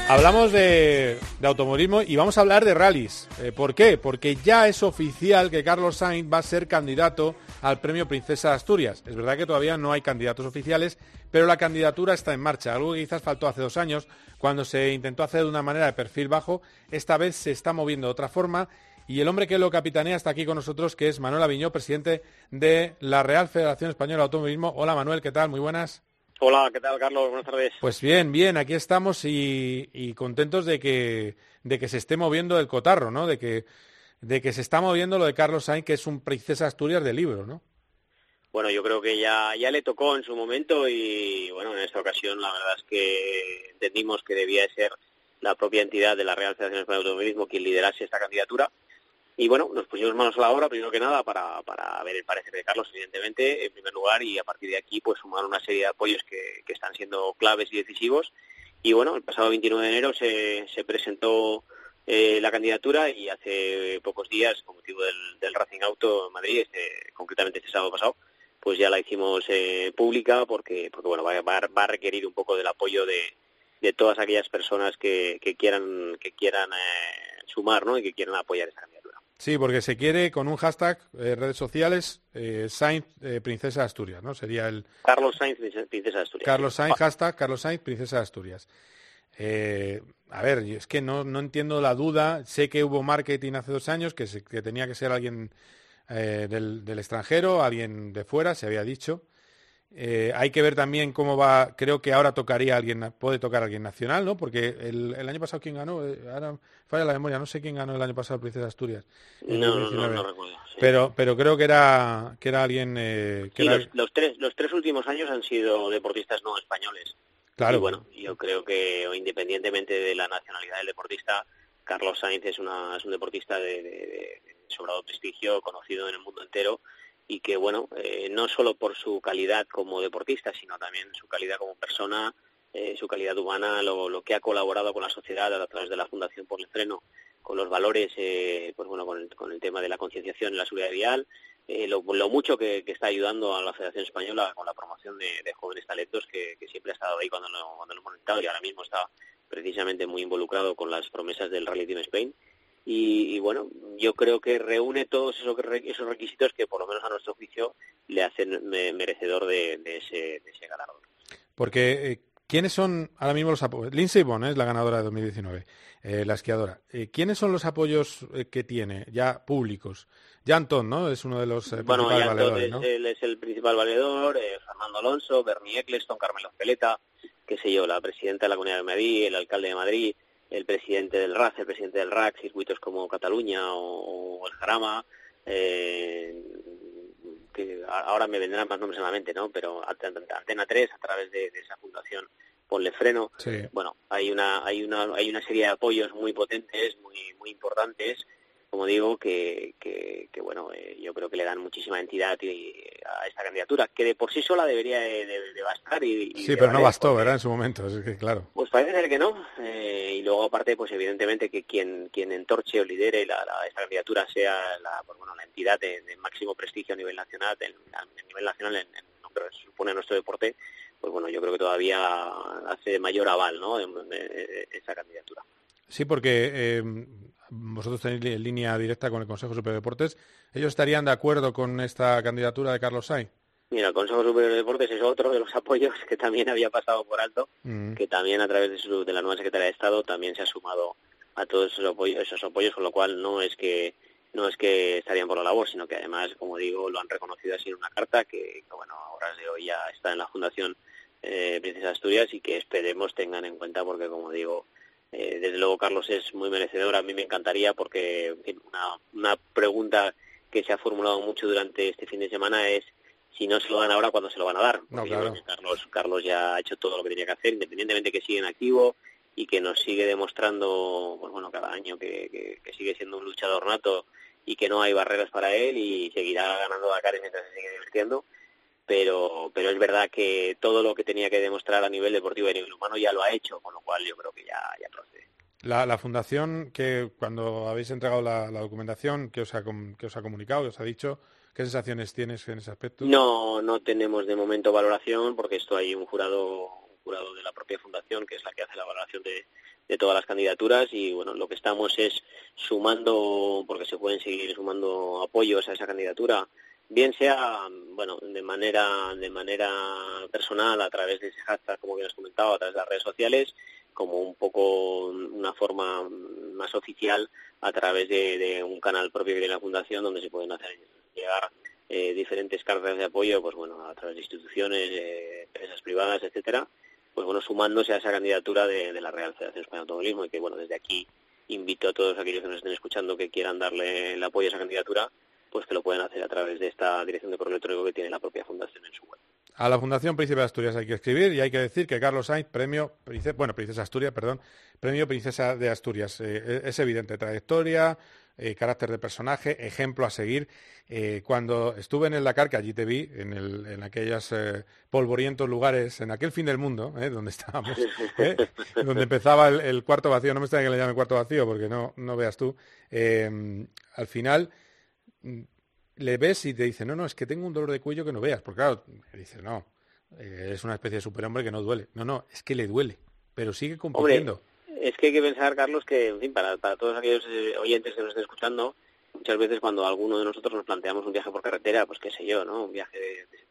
Hablamos de, de automovilismo y vamos a hablar de rallies. Eh, ¿Por qué? Porque ya es oficial que Carlos Sainz va a ser candidato al premio Princesa de Asturias. Es verdad que todavía no hay candidatos oficiales, pero la candidatura está en marcha. Algo que quizás faltó hace dos años, cuando se intentó hacer de una manera de perfil bajo. Esta vez se está moviendo de otra forma. Y el hombre que lo capitanea está aquí con nosotros, que es Manuel Aviñó, presidente de la Real Federación Española de Automovilismo. Hola Manuel, ¿qué tal? Muy buenas. Hola, ¿qué tal, Carlos? Buenas tardes. Pues bien, bien, aquí estamos y, y contentos de que, de que se esté moviendo el cotarro, ¿no? De que, de que se está moviendo lo de Carlos Sainz, que es un princesa Asturias del libro, ¿no? Bueno, yo creo que ya, ya le tocó en su momento y, bueno, en esta ocasión la verdad es que entendimos que debía de ser la propia entidad de la Real Federación Española de Automovilismo quien liderase esta candidatura. Y bueno, nos pusimos manos a la obra, primero que nada, para, para ver el parecer de Carlos, evidentemente, en primer lugar, y a partir de aquí, pues sumar una serie de apoyos que, que están siendo claves y decisivos. Y bueno, el pasado 29 de enero se, se presentó eh, la candidatura y hace pocos días, con motivo del, del Racing Auto en Madrid, este, concretamente este sábado pasado, pues ya la hicimos eh, pública porque, porque bueno, va, va, va a requerir un poco del apoyo de, de todas aquellas personas que, que quieran, que quieran eh, sumar, ¿no? Y que quieren apoyar esta candidatura. Sí, porque se quiere con un hashtag, eh, redes sociales, eh, Sainz eh, Princesa Asturias, ¿no? Sería el Carlos Sainz, princesa de Asturias. Carlos Sainz, hashtag Carlos Sainz Princesa de Asturias. Eh, a ver, es que no, no entiendo la duda. Sé que hubo marketing hace dos años, que, se- que tenía que ser alguien eh, del, del extranjero, alguien de fuera, se había dicho. Eh, hay que ver también cómo va. Creo que ahora tocaría alguien, puede tocar alguien nacional, ¿no? Porque el, el año pasado quién ganó, Eh, ahora falla la memoria, no sé quién ganó el año pasado Princesa Asturias. No, no, no, 2019. no recuerdo. sí. Pero, pero creo que era que era alguien eh, que Sí, era- los, los tres, los tres últimos años han sido deportistas no españoles. claro. Y bueno, yo creo que independientemente de la nacionalidad del deportista, Carlos Sainz es, una, es un deportista de, de- de sobrado prestigio, conocido en el mundo entero y que bueno, eh, no solo por su calidad como deportista, sino también su calidad como persona, eh, su calidad humana, lo, lo que ha colaborado con la sociedad a través de la Fundación por el Freno, con los valores, eh, pues bueno, con el, con el tema de la concienciación en la seguridad vial, eh, lo, mucho que, está ayudando a la Federación Española con la promoción de, jóvenes talentos, que, siempre ha estado ahí cuando lo, cuando lo hemos y ahora mismo está precisamente muy involucrado con las promesas del Rally Team Spain. Y, y bueno, yo creo que reúne todos esos, esos requisitos que por lo menos a nuestro juicio le hacen me- merecedor de, de ese, de ese galardón. Porque, eh, ¿quiénes son ahora mismo los apoyos? Lindsay Vonn es la ganadora de 2019, eh, la esquiadora. Eh, ¿Quiénes son los apoyos eh, que tiene ya públicos? Jan Todd, ¿no? Es uno de los eh, Bueno, principales ya valedores, ¿no? él es el principal valedor, eh, Fernando Alonso, Bernie Eccleston, Carmelo Peleta, qué sé yo, la presidenta de la Comunidad de Madrid, el alcalde de Madrid, el presidente del RAC, el presidente del RAC, circuitos como Cataluña o, o el Jarama, eh, que ahora me vendrán más nombres en la mente, ¿no? Pero Ant- Antena 3, a través de, de esa fundación Ponle Freno, Sí. bueno, hay una, hay una, hay una serie de apoyos muy potentes, muy, muy importantes, como digo, que, que, que, bueno, eh, yo creo que le dan muchísima entidad y- a esta candidatura, que de por sí sola debería de, de- de bastar y, y Sí, de pero no bastó, porque- ¿verdad? En su momento, es que claro. Pues parece ser que no. eh, y luego aparte, pues evidentemente que quien quien entorche o lidere la, la- esta candidatura sea la, pues, bueno, la entidad de, de máximo prestigio a nivel nacional, a nivel nacional en, en lo que supone nuestro deporte, pues bueno, yo creo que todavía hace mayor aval, ¿no? esa candidatura. Sí, porque eh, vosotros tenéis línea directa con el Consejo Superior de Deportes. ¿Ellos estarían de acuerdo con esta candidatura de Carlos Sainz? Mira, el Consejo Superior de Deportes es otro de los apoyos que también había pasado por alto, Mm. que también a través de, su- de la nueva Secretaría de Estado también se ha sumado a todos esos apoyos, esos apoyos, con lo cual no es que no es que estarían por la labor, sino que además, como digo, lo han reconocido así en una carta que, que, bueno, a horas de hoy ya está en la Fundación eh, Princesa Asturias y que esperemos tengan en cuenta porque, como digo, eh, desde luego Carlos es muy merecedor. A mí me encantaría porque una, una pregunta que se ha formulado mucho durante este fin de semana es si no se lo dan ahora, ¿cuándo se lo van a dar? No, claro. Carlos, Carlos ya ha hecho todo lo que tenía que hacer, independientemente que sigue en activo y que nos sigue demostrando, pues bueno, cada año que, que- que sigue siendo un luchador nato y que no hay barreras para él y seguirá ganando Dakar mientras se sigue divirtiendo. Pero, pero es verdad que todo lo que tenía que demostrar a nivel deportivo y a nivel humano ya lo ha hecho, con lo cual yo creo que ya, ya procede. La, la fundación que cuando habéis entregado la, la documentación, que os, ha, que os ha comunicado, que os ha dicho, ¿qué sensaciones tienes en ese aspecto? No, no tenemos de momento valoración porque esto hay un jurado, un jurado de la propia fundación que es la que hace la valoración de, de todas las candidaturas y bueno, lo que estamos es sumando, porque se pueden seguir sumando apoyos a esa candidatura, bien sea, bueno, de manera, de manera personal a través de ese hashtag, como bien has comentado, a través de las redes sociales, como un poco una forma más oficial a través de, de un canal propio tiene la fundación donde se pueden hacer llegar eh, diferentes cartas de apoyo, pues bueno, a través de instituciones, eh, empresas privadas, etcétera, pues bueno, sumándose a esa candidatura de, de la Real Federación Española de Automovilismo. Y que bueno, desde aquí invito a todos aquellos que nos estén escuchando que quieran darle el apoyo a esa candidatura, pues que lo pueden hacer a través de esta dirección de correo electrónico que tiene la propia fundación en su web. A la Fundación Príncipe de Asturias hay que escribir y hay que decir que Carlos Sainz, premio, Prince- bueno, Princesa Asturias, perdón, premio Princesa de Asturias. Eh, es evidente, trayectoria, eh, carácter de personaje, ejemplo a seguir. Eh, cuando estuve en el Dakar, que allí te vi, en, el, en aquellos eh, polvorientos lugares, en aquel fin del mundo, eh, donde estábamos, eh, donde empezaba el, el cuarto vacío, no me extraña que le llame cuarto vacío, porque no, no veas tú, eh, al final le ves y te dice, no, no, es que tengo un dolor de cuello que no veas. Porque claro, dices, no, eh, es una especie de superhombre que no duele. No, no, es que le duele, pero sigue compitiendo. Es que hay que pensar, Carlos, que, en fin, para, para todos aquellos eh, oyentes que nos estén escuchando, muchas veces cuando alguno de nosotros nos planteamos un viaje por carretera, pues qué sé yo, ¿no? Un viaje de... de-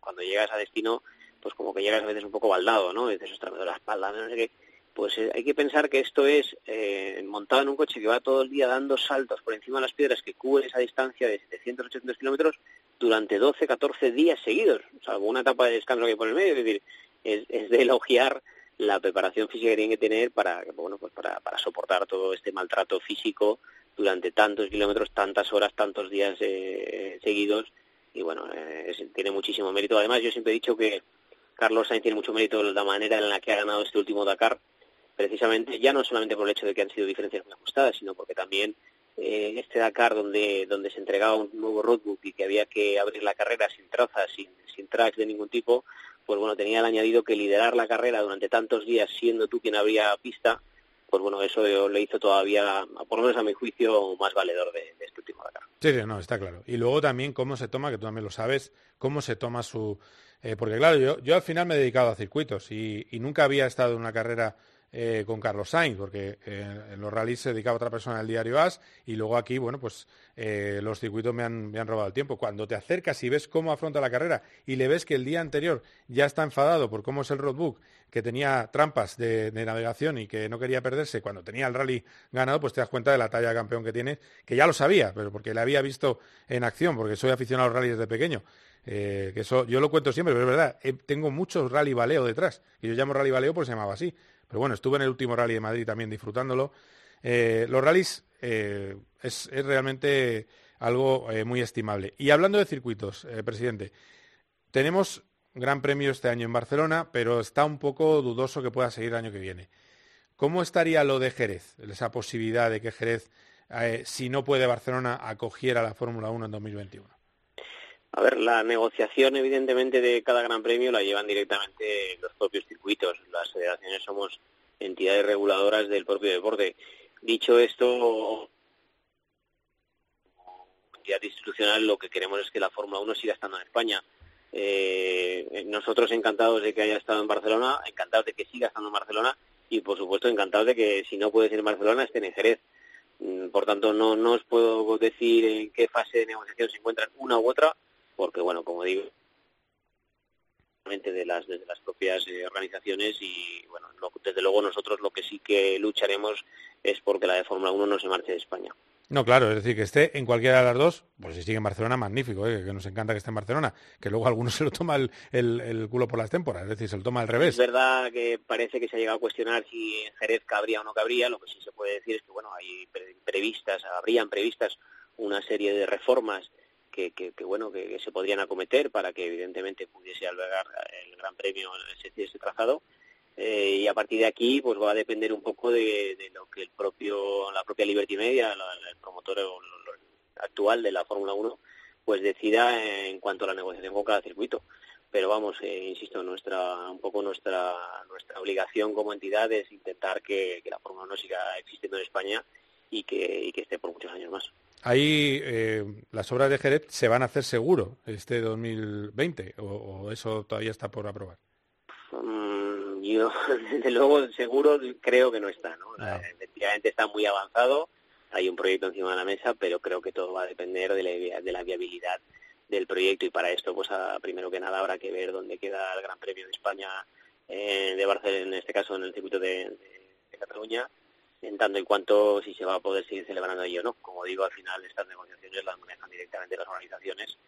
Cuando llegas a destino, pues como que llegas a veces un poco baldado, ¿no? Dices, ostras, me duele la espalda, no sé qué. Pues eh, hay que pensar que esto es eh, montado en un coche que va todo el día dando saltos por encima de las piedras que cubre esa distancia de 700-800 kilómetros durante 12, 14 días seguidos, salvo una etapa de descanso que hay por el medio, es decir, es, de elogiar la preparación física que tienen que tener para, bueno, pues para, soportar todo este maltrato físico durante tantos kilómetros, tantas horas, tantos días eh, seguidos, y bueno, eh, tiene muchísimo mérito. Además, yo siempre he dicho que Carlos Sainz tiene mucho mérito la manera en la que ha ganado este último Dakar, precisamente ya no solamente por el hecho de que han sido diferencias muy ajustadas, sino porque también eh, este Dakar donde, donde se entregaba un nuevo roadbook y que había que abrir la carrera sin trazas, sin, sin tracks de ningún tipo, pues bueno, tenía el añadido que liderar la carrera durante tantos días siendo tú quien abría pista, pues bueno, eso le hizo todavía, por lo menos a mi juicio, más valedor de, este último Dakar. Sí, sí, no, está claro. Y luego también cómo se toma, que tú también lo sabes, cómo se toma su... eh, porque claro, yo, yo al final me he dedicado a circuitos y nunca había estado en una carrera eh, con Carlos Sainz, porque eh, en los rallies se dedicaba otra persona del diario AS y luego aquí, bueno, pues eh, los circuitos me han, me han robado el tiempo. Cuando te acercas y ves cómo afronta la carrera y le ves que el día anterior ya está enfadado por cómo es el roadbook, que tenía trampas de, navegación y que no quería perderse cuando tenía el rally ganado, pues te das cuenta de la talla de campeón que tiene, que ya lo sabía, pero porque le había visto en acción, porque soy aficionado a los rallies desde pequeño. Eh, que eso yo lo cuento siempre, pero es verdad, eh, tengo mucho rally baleo detrás, y yo llamo rally baleo porque se llamaba así. Pero bueno, estuve en el último rally de Madrid también disfrutándolo. Eh, los rallies es, es realmente algo muy estimable. Y hablando de circuitos, presidente, tenemos Gran Premio este año en Barcelona, pero está un poco dudoso que pueda seguir el año que viene. ¿Cómo estaría lo de Jerez? Esa posibilidad de que Jerez, si no puede Barcelona, acogiera la Fórmula 1 en 2021. A ver, la negociación evidentemente de cada gran premio la llevan directamente los propios circuitos. Las federaciones somos entidades reguladoras del propio deporte. Dicho esto, entidad institucional, lo que queremos es que la Fórmula 1 siga estando en España. Eh, nosotros encantados de que haya estado en Barcelona, encantados de que siga estando en Barcelona y por supuesto encantados de que si no puede ser en Barcelona esté en Jerez. Mm, Por tanto, no, no os puedo decir en qué fase de negociación se encuentran una u otra, porque bueno, como digo, de las, desde las propias eh, organizaciones y bueno, lo- desde luego nosotros lo que sí que lucharemos es porque la de Fórmula 1 no se marche de España. No, claro, es decir, que esté en cualquiera de las dos, pues si sigue en Barcelona, magnífico, ¿eh? que nos encanta que esté en Barcelona, que luego algunos se lo toma el, el- el culo por las témporas, es decir, se lo toma al Es revés. verdad que parece que se ha llegado a cuestionar si en Jerez cabría o no cabría. Lo que sí se puede decir es que bueno, hay pre- previstas, habrían previstas una serie de reformas que, que, bueno que, se podrían acometer para que evidentemente pudiese albergar el Gran Premio ese, ese trazado. Eh, y a partir de aquí pues va a depender un poco de, lo que el propio la propia Liberty Media, la- el promotor actual de la Fórmula 1, pues decida en cuanto a la negociación con cada circuito pero vamos, eh, insisto, nuestra un poco nuestra nuestra obligación como entidad es intentar que, que la Fórmula 1 siga existiendo en España y que, y que esté por muchos años más. Ahí eh, las obras de Jerez se van a hacer seguro este 2020, o, o eso todavía está por aprobar. Mm, yo, desde luego, seguro creo que no está, ¿no? Ah. Efectivamente está muy avanzado, hay un proyecto encima de la mesa, pero creo que todo va a depender de la, de la viabilidad del proyecto y para esto, pues a- primero que nada habrá que ver dónde queda el Gran Premio de España eh, de Barcelona, en este caso en el circuito de, de- de Cataluña, en tanto y cuanto si se va a poder seguir celebrando allí o no. Como digo, al final estas negociaciones las manejan directamente las organizaciones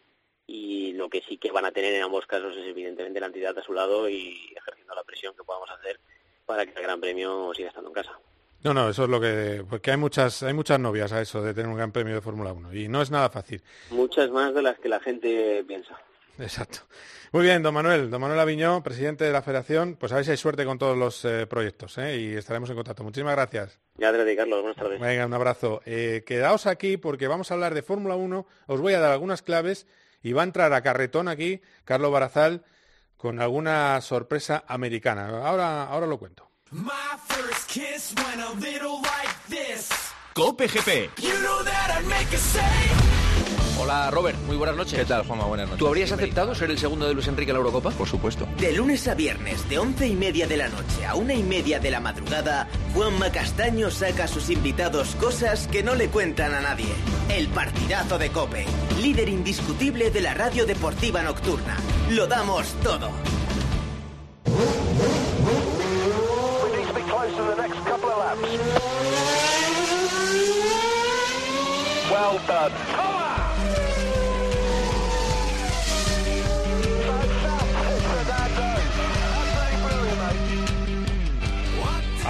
y lo que sí que van a tener en ambos casos es evidentemente la entidad a su lado y ejerciendo la presión que podamos hacer para que el Gran Premio siga estando en casa. No, no, eso es lo que... Porque hay muchas, hay muchas novias a eso de tener un gran premio de Fórmula 1 y no es nada fácil. Muchas más de las que la gente piensa. Exacto. Muy bien, don Manuel. Don Manuel Aviñó, presidente de la Federación, pues a ver si hay suerte con todos los eh, proyectos ¿eh? y estaremos en contacto. Muchísimas gracias. Ya te Carlos, buenas tardes. Venga, un abrazo. Eh, quedaos aquí porque vamos a hablar de Fórmula 1. Os voy a dar algunas claves y va a entrar a carretón aquí Carlos Barazal con alguna sorpresa americana. Ahora, ahora lo cuento. My first kiss went a little like this. Cope GP. You know Hola Robert, muy buenas noches. ¿Qué tal, Juanma? Buenas noches. ¿Tú habrías aceptado ser el segundo de Luis Enrique en la Eurocopa? Por supuesto. De lunes a viernes, de once y media de la noche a una y media de la madrugada, Juanma Castaño saca a sus invitados cosas que no le cuentan a nadie. El partidazo de Cope, líder indiscutible de la radio deportiva nocturna. Lo damos todo. Well done.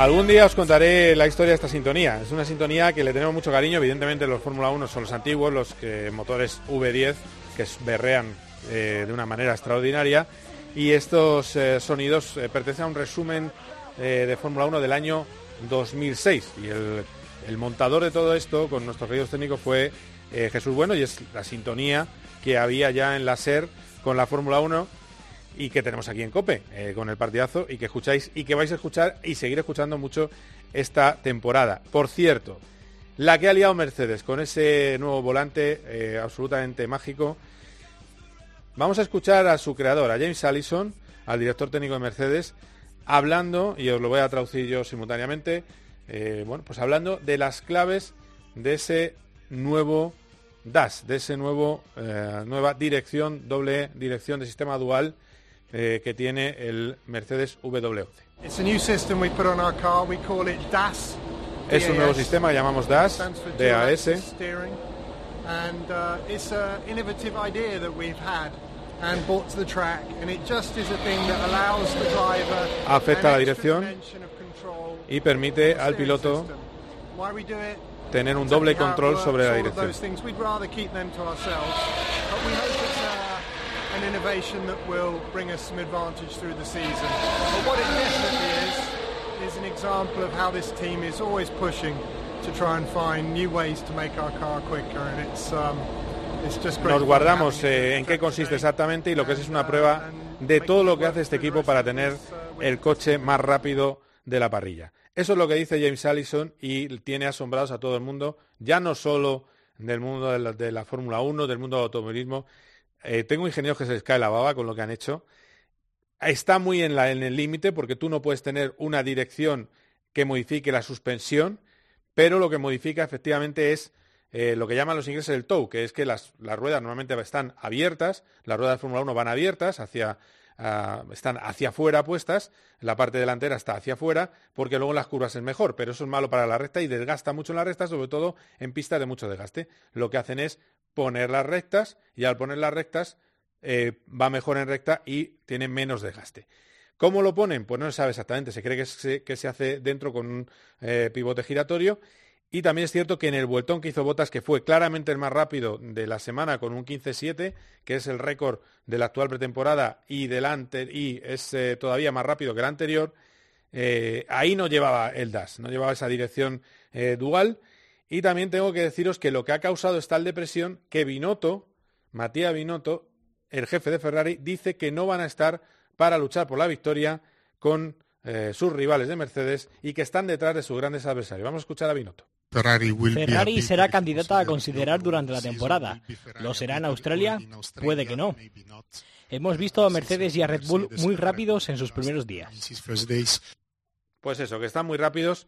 Algún día os contaré la historia de esta sintonía. Es una sintonía que le tenemos mucho cariño. Evidentemente los Fórmula 1 son los antiguos, los motores V10 que berrean eh, de una manera extraordinaria. Y estos eh, sonidos eh, pertenecen a un resumen de Fórmula 1 del año 2006. Y el, montador de todo esto con nuestros queridos técnicos fue Jesús Bueno y es la sintonía que había ya en la SER con la Fórmula 1 y que tenemos aquí en Cope, eh, con el partidazo, y que escucháis y que vais a escuchar y seguir escuchando mucho esta temporada. Por cierto, la que ha liado Mercedes con ese nuevo volante eh, absolutamente mágico. Vamos a escuchar a su creador, a James Allison, al director técnico de Mercedes, hablando, y os lo voy a traducir yo simultáneamente, eh, bueno, pues hablando de las claves de ese nuevo DAS, de ese nuevo nueva dirección, doble dirección de sistema dual eh, que tiene el Mercedes W11. It's a new system we put on our car. We call it DAS. Es un nuevo sistema que llamamos DAS, DAS. And uh, it's an innovative idea that we've had and brought to the track. And it just is a thing that allows the driver Afecta la dirección y permite al piloto tener un doble control sobre la dirección. An innovation that will bring us some advantage through the season. But what it definitely is, is an example of how this team is always pushing to try and find new ways to make our car quicker. And it's, um. Nos guardamos eh, en qué consiste exactamente y lo que es es una prueba de todo lo que hace este equipo para tener el coche más rápido de la parrilla. Eso es lo que dice James Allison y tiene asombrados a todo el mundo, ya no solo del mundo de la Fórmula 1, del mundo del automovilismo. Eh, tengo ingenieros que se les cae la baba con lo que han hecho. Está muy en, el límite porque tú no puedes tener una dirección que modifique la suspensión, pero lo que modifica efectivamente es eh, lo que llaman los ingleses el tow, que es que las, ruedas normalmente están abiertas, las ruedas de Fórmula 1 van abiertas, ah, están hacia afuera puestas, la parte delantera está hacia afuera, porque luego las curvas es mejor, pero eso es malo para la recta y desgasta mucho en la recta, sobre todo en pistas de mucho desgaste. Lo que hacen es poner las rectas y al poner las rectas eh, va mejor en recta y tiene menos desgaste. ¿Cómo lo ponen? Pues no se sabe exactamente. Se cree que se, hace dentro con un eh, pivote giratorio. Y también es cierto que en el vueltón que hizo Botas, que fue claramente el más rápido de la semana con un 15-7, que es el récord de la actual pretemporada y, del ante- y es eh, todavía más rápido que el anterior, ahí no llevaba el DAS, no llevaba esa dirección dual. Y también tengo que deciros que lo que ha causado es tal depresión que Binotto, Matías Binotto, el jefe de Ferrari, dice que no van a estar para luchar por la victoria con eh, sus rivales de Mercedes y que están detrás de sus grandes adversarios. Vamos a escuchar a Binotto. Ferrari será candidata a considerar durante la temporada. ¿Lo será en Australia? Puede que no. Hemos visto a Mercedes y a Red Bull muy rápidos en sus primeros días. Pues eso, que están muy rápidos.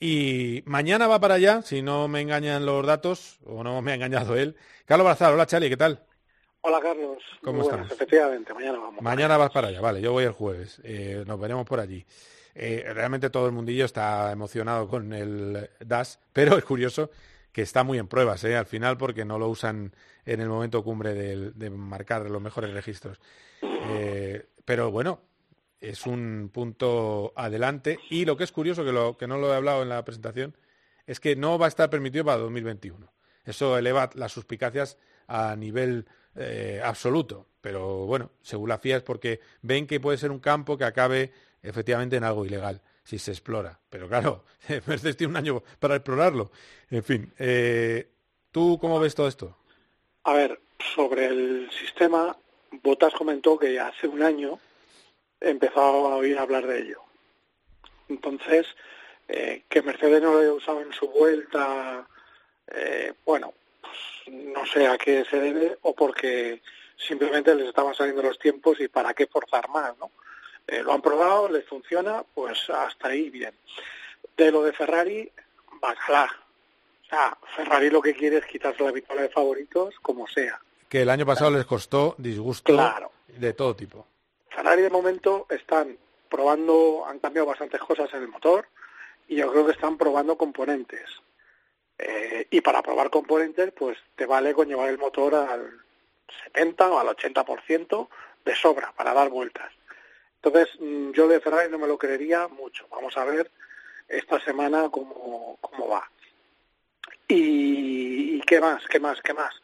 Y mañana va para allá, si no me engañan los datos, o no me ha engañado él. Carlos Barzal, hola Chali, ¿qué tal? Hola Carlos. ¿Cómo Muy buenas, estamos? Efectivamente, mañana vamos. Mañana vas para allá, vale, yo voy el jueves, eh, nos veremos por allí. Eh, realmente todo el mundillo está emocionado con el DAS, pero es curioso que está muy en pruebas eh, al final porque no lo usan en el momento cumbre de, marcar los mejores registros. Eh, pero bueno, es un punto adelante y lo que es curioso, que, lo, que no lo he hablado en la presentación, es que no va a estar permitido para 2021. Eso eleva las suspicacias a nivel eh, absoluto. Pero bueno, según la FIA es porque ven que puede ser un campo que acabe efectivamente en algo ilegal, si se explora. Pero claro, Mercedes tiene un año para explorarlo. En fin, eh, ¿tú cómo ves todo esto? A ver, sobre el sistema, Botas comentó que hace un año empezó a oír hablar de ello. Entonces, eh, que Mercedes no lo haya usado en su vuelta, eh, bueno, pues no sé a qué se debe o porque simplemente les estaban saliendo los tiempos y para qué forzar más, ¿no? Eh, lo han probado, les funciona, pues hasta ahí bien. De lo de Ferrari, bacalá. O sea, Ferrari lo que quiere es quitarse la victoria de favoritos como sea. Que el año pasado les costó disgusto Claro. de todo tipo. Ferrari de momento están probando, han cambiado bastantes cosas en el motor y yo creo que están probando componentes. Eh, y para probar componentes, pues te vale con llevar el motor al 70 o al 80% de sobra para dar vueltas. Entonces, mm, yo de Ferrari no me lo creería mucho. Vamos a ver esta semana cómo, cómo va. Y, qué más, qué más, qué más.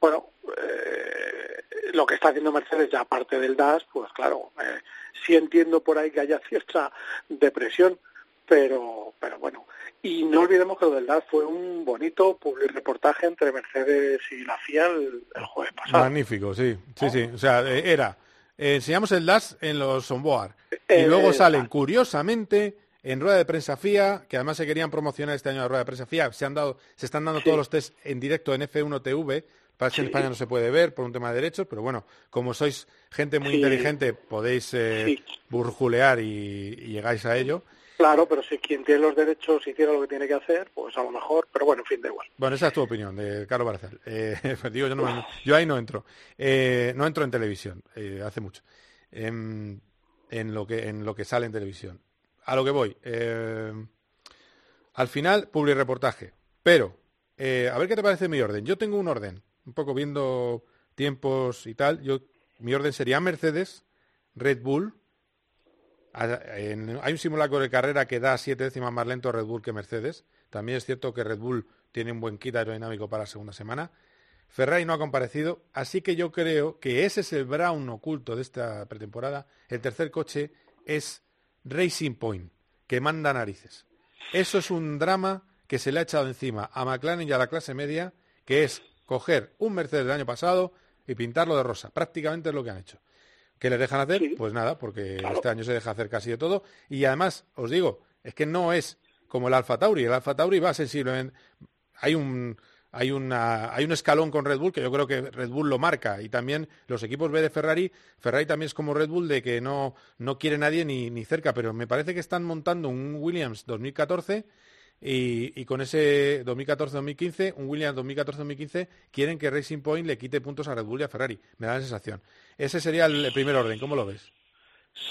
Bueno, eh, lo que está haciendo Mercedes ya aparte del DAS, pues claro, eh, sí entiendo por ahí que haya cierta depresión, pero, pero bueno. Y no olvidemos que lo del DAS fue un bonito reportaje entre Mercedes y la FIA el, el jueves pasado. Magnífico, sí, sí, sí. O sea, eh, era, eh, enseñamos el DAS en los onboard y Eh, luego salen, curiosamente, en rueda de prensa FIA, que además se querían promocionar este año la rueda de prensa FIA, se han dado, se están dando Sí. todos los test en directo en F1 TV. Parece que en. España no se puede ver por un tema de derechos, pero bueno, como sois gente muy inteligente, podéis eh, burjulear y, y llegáis a ello. Claro, pero si quien tiene los derechos hiciera lo que tiene que hacer, pues a lo mejor, pero bueno, en fin, da igual. Bueno, esa es tu opinión, de Carlos Barazal. Eh, pues digo, yo, no me- yo ahí no entro. Eh, no entro en televisión, eh, hace mucho. Em, en, lo que, en lo que sale en televisión. A lo que voy. eh, al final, public reportaje. Pero, eh, a ver qué te parece mi orden. Yo tengo un orden, un poco viendo tiempos y tal. Yo, mi orden sería Mercedes, Red Bull. A- hay un simulacro de carrera que da siete décimas más lento Red Bull que Mercedes. También es cierto que Red Bull tiene un buen kit aerodinámico para la segunda semana. Ferrari no ha comparecido, así que yo creo que ese es el Brown oculto de esta pretemporada. El tercer coche es Racing Point, que manda narices. Eso es un drama que se le ha echado encima a McLaren y a la clase media, que es coger un Mercedes del año pasado y pintarlo de rosa. Prácticamente es lo que han hecho. ¿Qué les dejan hacer? Pues nada, porque este año se deja hacer casi de todo. Y además, os digo, es que no es como el Alfa Tauri. El Alfa Tauri va sensiblemente... Hay un, hay, una, hay un escalón con Red Bull que yo creo que Red Bull lo marca. Y también los equipos B de Ferrari, Ferrari también es como Red Bull de que no, no quiere nadie ni, ni cerca. Pero me parece que están montando un Williams 2014 y, y con ese 2014-2015, un Williams 2014-2015, quieren que Racing Point le quite puntos a Red Bull y a Ferrari. Me da la sensación. Ese sería el primer orden. ¿Cómo lo ves?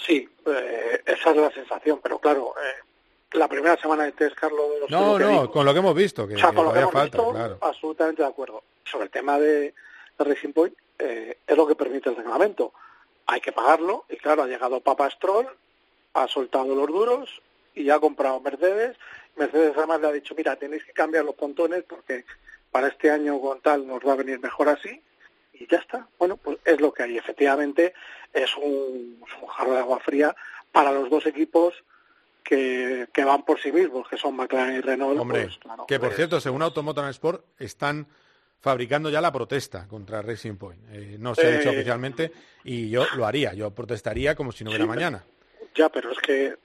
Sí, eh, esa es la sensación, pero claro, eh, la primera semana de test, Carlos... No, no, digo. con lo que hemos visto, que, O sea, que con lo que hemos falta, visto, claro. absolutamente de acuerdo. Sobre el tema de, de Racing Point, eh, es lo que permite el reglamento. Hay que pagarlo, y claro, ha llegado Papa Stroll, ha soltado los duros y ha comprado Mercedes. Mercedes además le ha dicho, mira, tenéis que cambiar los pontones porque para este año con tal nos va a venir mejor así. Y ya está. Bueno, pues es lo que hay. Efectivamente, es un, es un jarro de agua fría para los dos equipos que, que van por sí mismos, que son McLaren y Renault. Hombre, pues, claro, que por pues, cierto, según Automotor Sport, están fabricando ya la protesta contra Racing Point. Eh, no se ha dicho Eh, oficialmente y yo lo haría. Yo protestaría como si no hubiera Sí, mañana. Ya, pero es que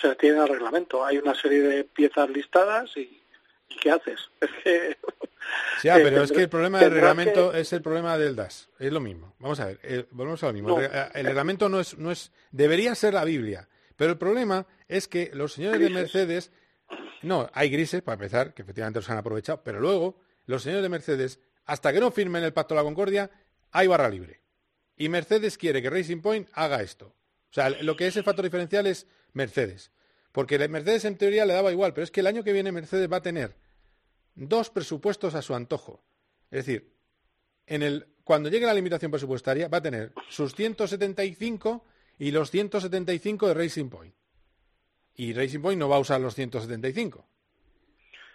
se tiene el reglamento. Hay una serie de piezas listadas y, ¿y ¿qué haces? Es que... Ya, eh, pero es que el problema del reglamento que- es el problema del DAS. Es lo mismo. Vamos a ver, eh, volvemos a lo mismo. No. El, re- el reglamento no es, no es, debería ser la Biblia. Pero el problema es que los señores de. Mercedes, no, hay grises para empezar, que efectivamente los han aprovechado, pero luego los señores de Mercedes, hasta que no firmen el pacto de la concordia, hay barra libre. Y Mercedes quiere que Racing Point haga esto. O sea, lo que es el factor diferencial es Mercedes. Porque Mercedes en teoría le daba igual, pero es que el año que viene Mercedes va a tener dos presupuestos a su antojo. Es decir, en el, cuando llegue la limitación presupuestaria va a tener sus 175 y los 175 de Racing Point. Y Racing Point no va a usar los 175.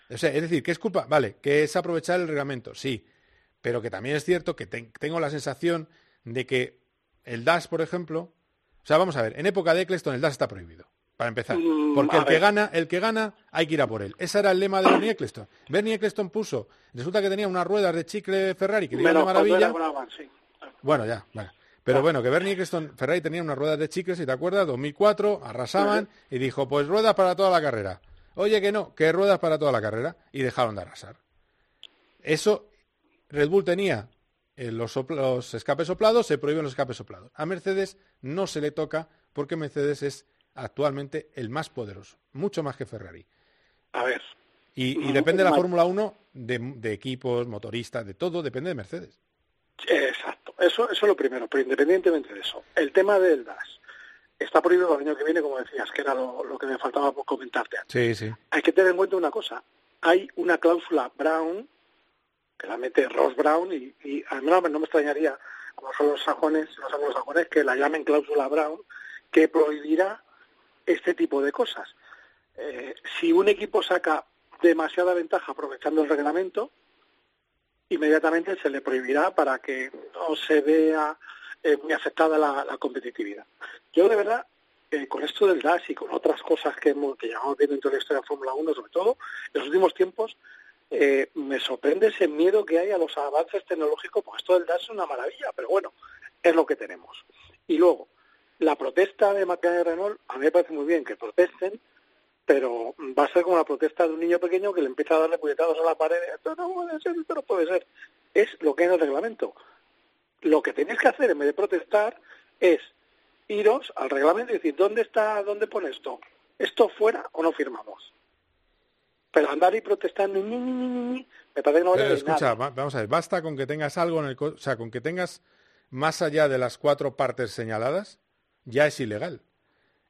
O sea, es decir, ¿qué es culpa? Vale, que es aprovechar el reglamento, sí. Pero que también es cierto que ten- tengo la sensación de que el DAS, por ejemplo, o sea, vamos a ver, en época de Eccleston el DAS está prohibido, para empezar. Mm, Porque el que gana, el que gana, hay que ir a por él. Ese era el lema de Bernie Eccleston. Bernie Eccleston puso, resulta que tenía unas ruedas de chicle Ferrari que iban de maravilla. sí. Bueno, ya, vale. Pero bueno, que Bernie Eccleston, Ferrari tenía unas ruedas de chicles, si te acuerdas, 2004, arrasaban y dijo, pues ruedas para toda la carrera. Oye, que no, que ruedas para toda la carrera y dejaron de arrasar. Eso Red Bull tenía eh, los, sopl- los escapes soplados, se prohíben los escapes soplados. A Mercedes no se le toca porque Mercedes es actualmente el más poderoso, mucho más que Ferrari. A ver. Y, y depende de la. Fórmula 1 de, de equipos, motoristas, de todo, depende de Mercedes. Exacto, eso, eso es lo primero, pero independientemente de eso, el tema del DAS está prohibido el año que viene, como decías, que era lo, lo que me faltaba por comentarte antes. Sí, sí. Hay que tener en cuenta una cosa, hay una cláusula Brown, que la mete Ross Brown, y, y a mí no, me- extrañaría, como son los sajones, los anglosajones, que la llamen cláusula Brown, que prohibirá este tipo de cosas. Eh, si un equipo saca demasiada ventaja aprovechando el reglamento, inmediatamente se le prohibirá para que no se vea eh, muy afectada la, la competitividad. Yo de verdad, eh, con esto del DAS y con otras cosas que, hemos, que llevamos viendo en toda la historia de Fórmula 1, sobre todo en los últimos tiempos, eh, me sorprende ese miedo que hay a los avances tecnológicos, porque esto del DAS es una maravilla, pero bueno, es lo que tenemos. Y luego, la protesta de McLaren y Renault, a mí me parece muy bien que protesten, pero va a ser como la protesta de un niño pequeño que le empieza a darle puñetazos a la pared. Esto no puede ser, esto no puede ser. Es lo que hay en el reglamento. Lo que tenéis que hacer en vez de protestar es iros al reglamento y decir, ¿dónde está, dónde pone esto? ¿Esto fuera o no firmamos? Pero andar y protestando, ñi, ñi, ñi, ñi, me parece que no vale Pero escucha, nada. va- vamos a ver, basta con que tengas algo en el... O sea, con que tengas más allá de las cuatro partes señaladas, ya es ilegal.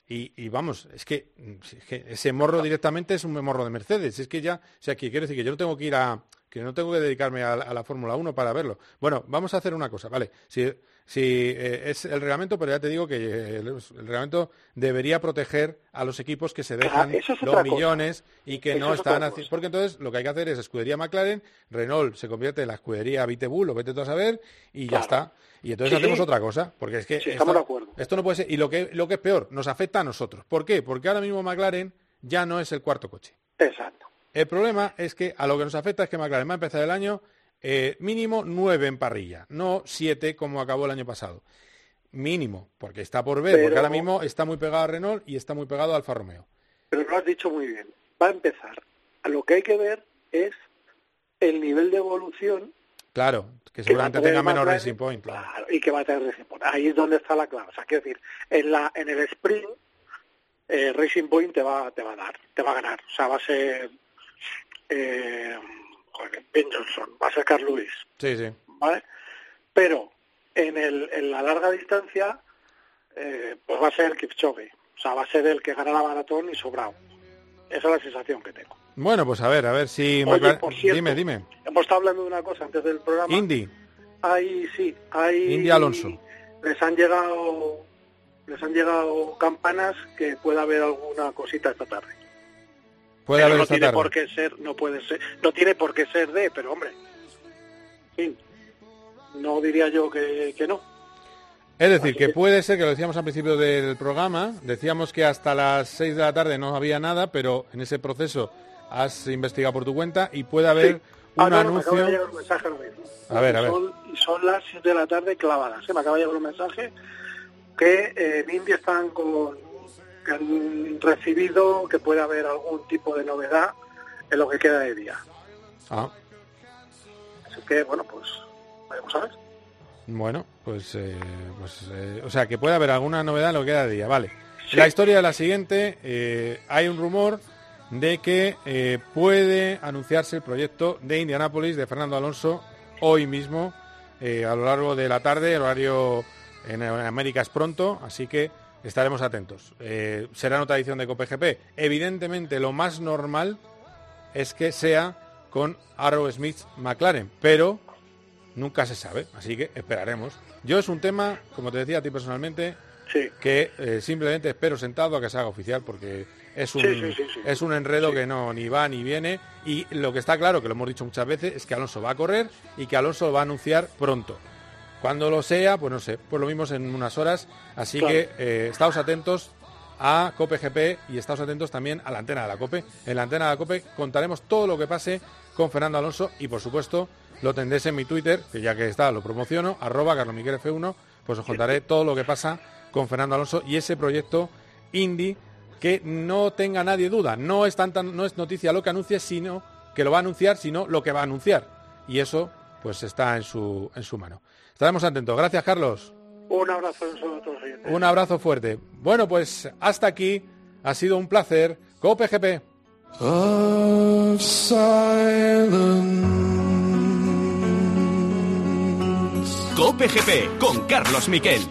Y, y vamos, es que, si es que ese morro directamente es un morro de Mercedes. Es que ya, o sea, que quiero decir que yo no tengo que ir a, que no tengo que dedicarme a, la- a la Fórmula 1 para verlo. Bueno, vamos a hacer una cosa, ¿vale? Si, si eh, es el reglamento, pero ya te digo que eh, el, el reglamento debería proteger a los equipos que se dejan eso es los cosa. millones y que Eso no es están haciendo... Porque entonces lo que hay que hacer es escudería McLaren, Renault se convierte en la escudería Vitebull, lo vete tú a saber, y ya está. Y entonces Sí, hacemos sí. otra cosa, porque es que Sí, esto, estamos de acuerdo. esto no puede ser. Y lo que, lo que es peor, nos afecta a nosotros. ¿Por qué? Porque ahora mismo McLaren ya no es el cuarto coche. Exacto. El problema es que a lo que nos afecta es que McLaren va a empezar el año eh, mínimo nueve en parrilla, no siete como acabó el año pasado. Mínimo, porque está por ver, porque ahora mismo está muy pegado a Renault y está muy pegado a Alfa Romeo. Pero lo has dicho muy bien. Va a empezar. Lo que hay que ver es el nivel de evolución Claro, que que seguramente tener tenga menos Racing Point. claro. claro, y que va a tener Racing Point. Ahí es donde está la clave. O sea, quiero decir, en la en el sprint eh, Racing Point te va te va a dar, te va a ganar. O sea, va a ser eh, Ben Johnson, va a ser Carl Lewis, Sí, sí. ¿vale? Pero en el en la larga distancia eh, pues va a ser Kipchoge. O sea, va a ser el que gana la maratón y sobrado. Esa es la sensación que tengo. Bueno, pues a ver, a ver si... Oye, por cierto, dime, dime. Hemos estado hablando de una cosa antes del programa. Indy, Hay, sí, hay... Indy Alonso. Les han llegado les han llegado campanas que pueda haber alguna cosita esta tarde. Puede Pero haber no tiene tarde. por qué ser, no puede ser, no tiene por qué ser de, pero hombre, fin, no diría yo que, que no. Es decir, que puede ser, que lo decíamos al principio del programa, decíamos que hasta las 6 de la tarde no había nada, pero en ese proceso has investigado por tu cuenta y puede haber Ah, un no, no, me acaba de anuncio... llegar un mensaje ahora mismo. A ver, a ver. Son, son las 7 de la tarde clavadas. ¿eh? Me acaba de llegar un mensaje que eh, en India están con que han recibido que puede haber algún tipo de novedad en lo que queda de día. Ah, Así que, bueno, pues vamos a ver. bueno, pues, eh, pues eh, o sea, que puede haber alguna novedad en lo que queda de día, vale. La historia es la siguiente, eh, hay un rumor de que puede anunciarse el proyecto de Indianápolis de Fernando Alonso hoy mismo, a lo largo de la tarde, el horario en América es pronto, así que estaremos atentos. Eh, será otra edición de COPGP. Evidentemente, lo más normal es que sea con Arrow Smith McLaren, pero nunca se sabe, así que esperaremos. Yo es un tema, como te decía a ti personalmente, que eh, simplemente espero sentado a que se haga oficial porque es un, sí, sí. es un enredo que no ni va ni viene y lo que está claro, que lo hemos dicho muchas veces, es que Alonso va a correr y que Alonso lo va a anunciar pronto. Cuando lo sea, pues no sé, pues lo mismo en unas horas, así Claro. que eh, estáos atentos a Cope GP y estáos atentos también a la antena de la Cope. En la antena de la Cope contaremos todo lo que pase con Fernando Alonso y por supuesto lo tendréis en mi Twitter, que ya que está lo promociono, arroba carlomiguelf1, pues os contaré todo lo que pasa con Fernando Alonso y ese proyecto Indy que no tenga nadie duda, no es tanta, no es noticia lo que anuncie, sino que lo va a anunciar, sino lo que va a anunciar. Y eso pues está en su, en su mano. Estaremos atentos. Gracias, Carlos. Un abrazo a todos. Un abrazo fuerte. Bueno, pues hasta aquí. Ha sido un placer. Cope GP. of silence. Cope GP con Carlos Miquel.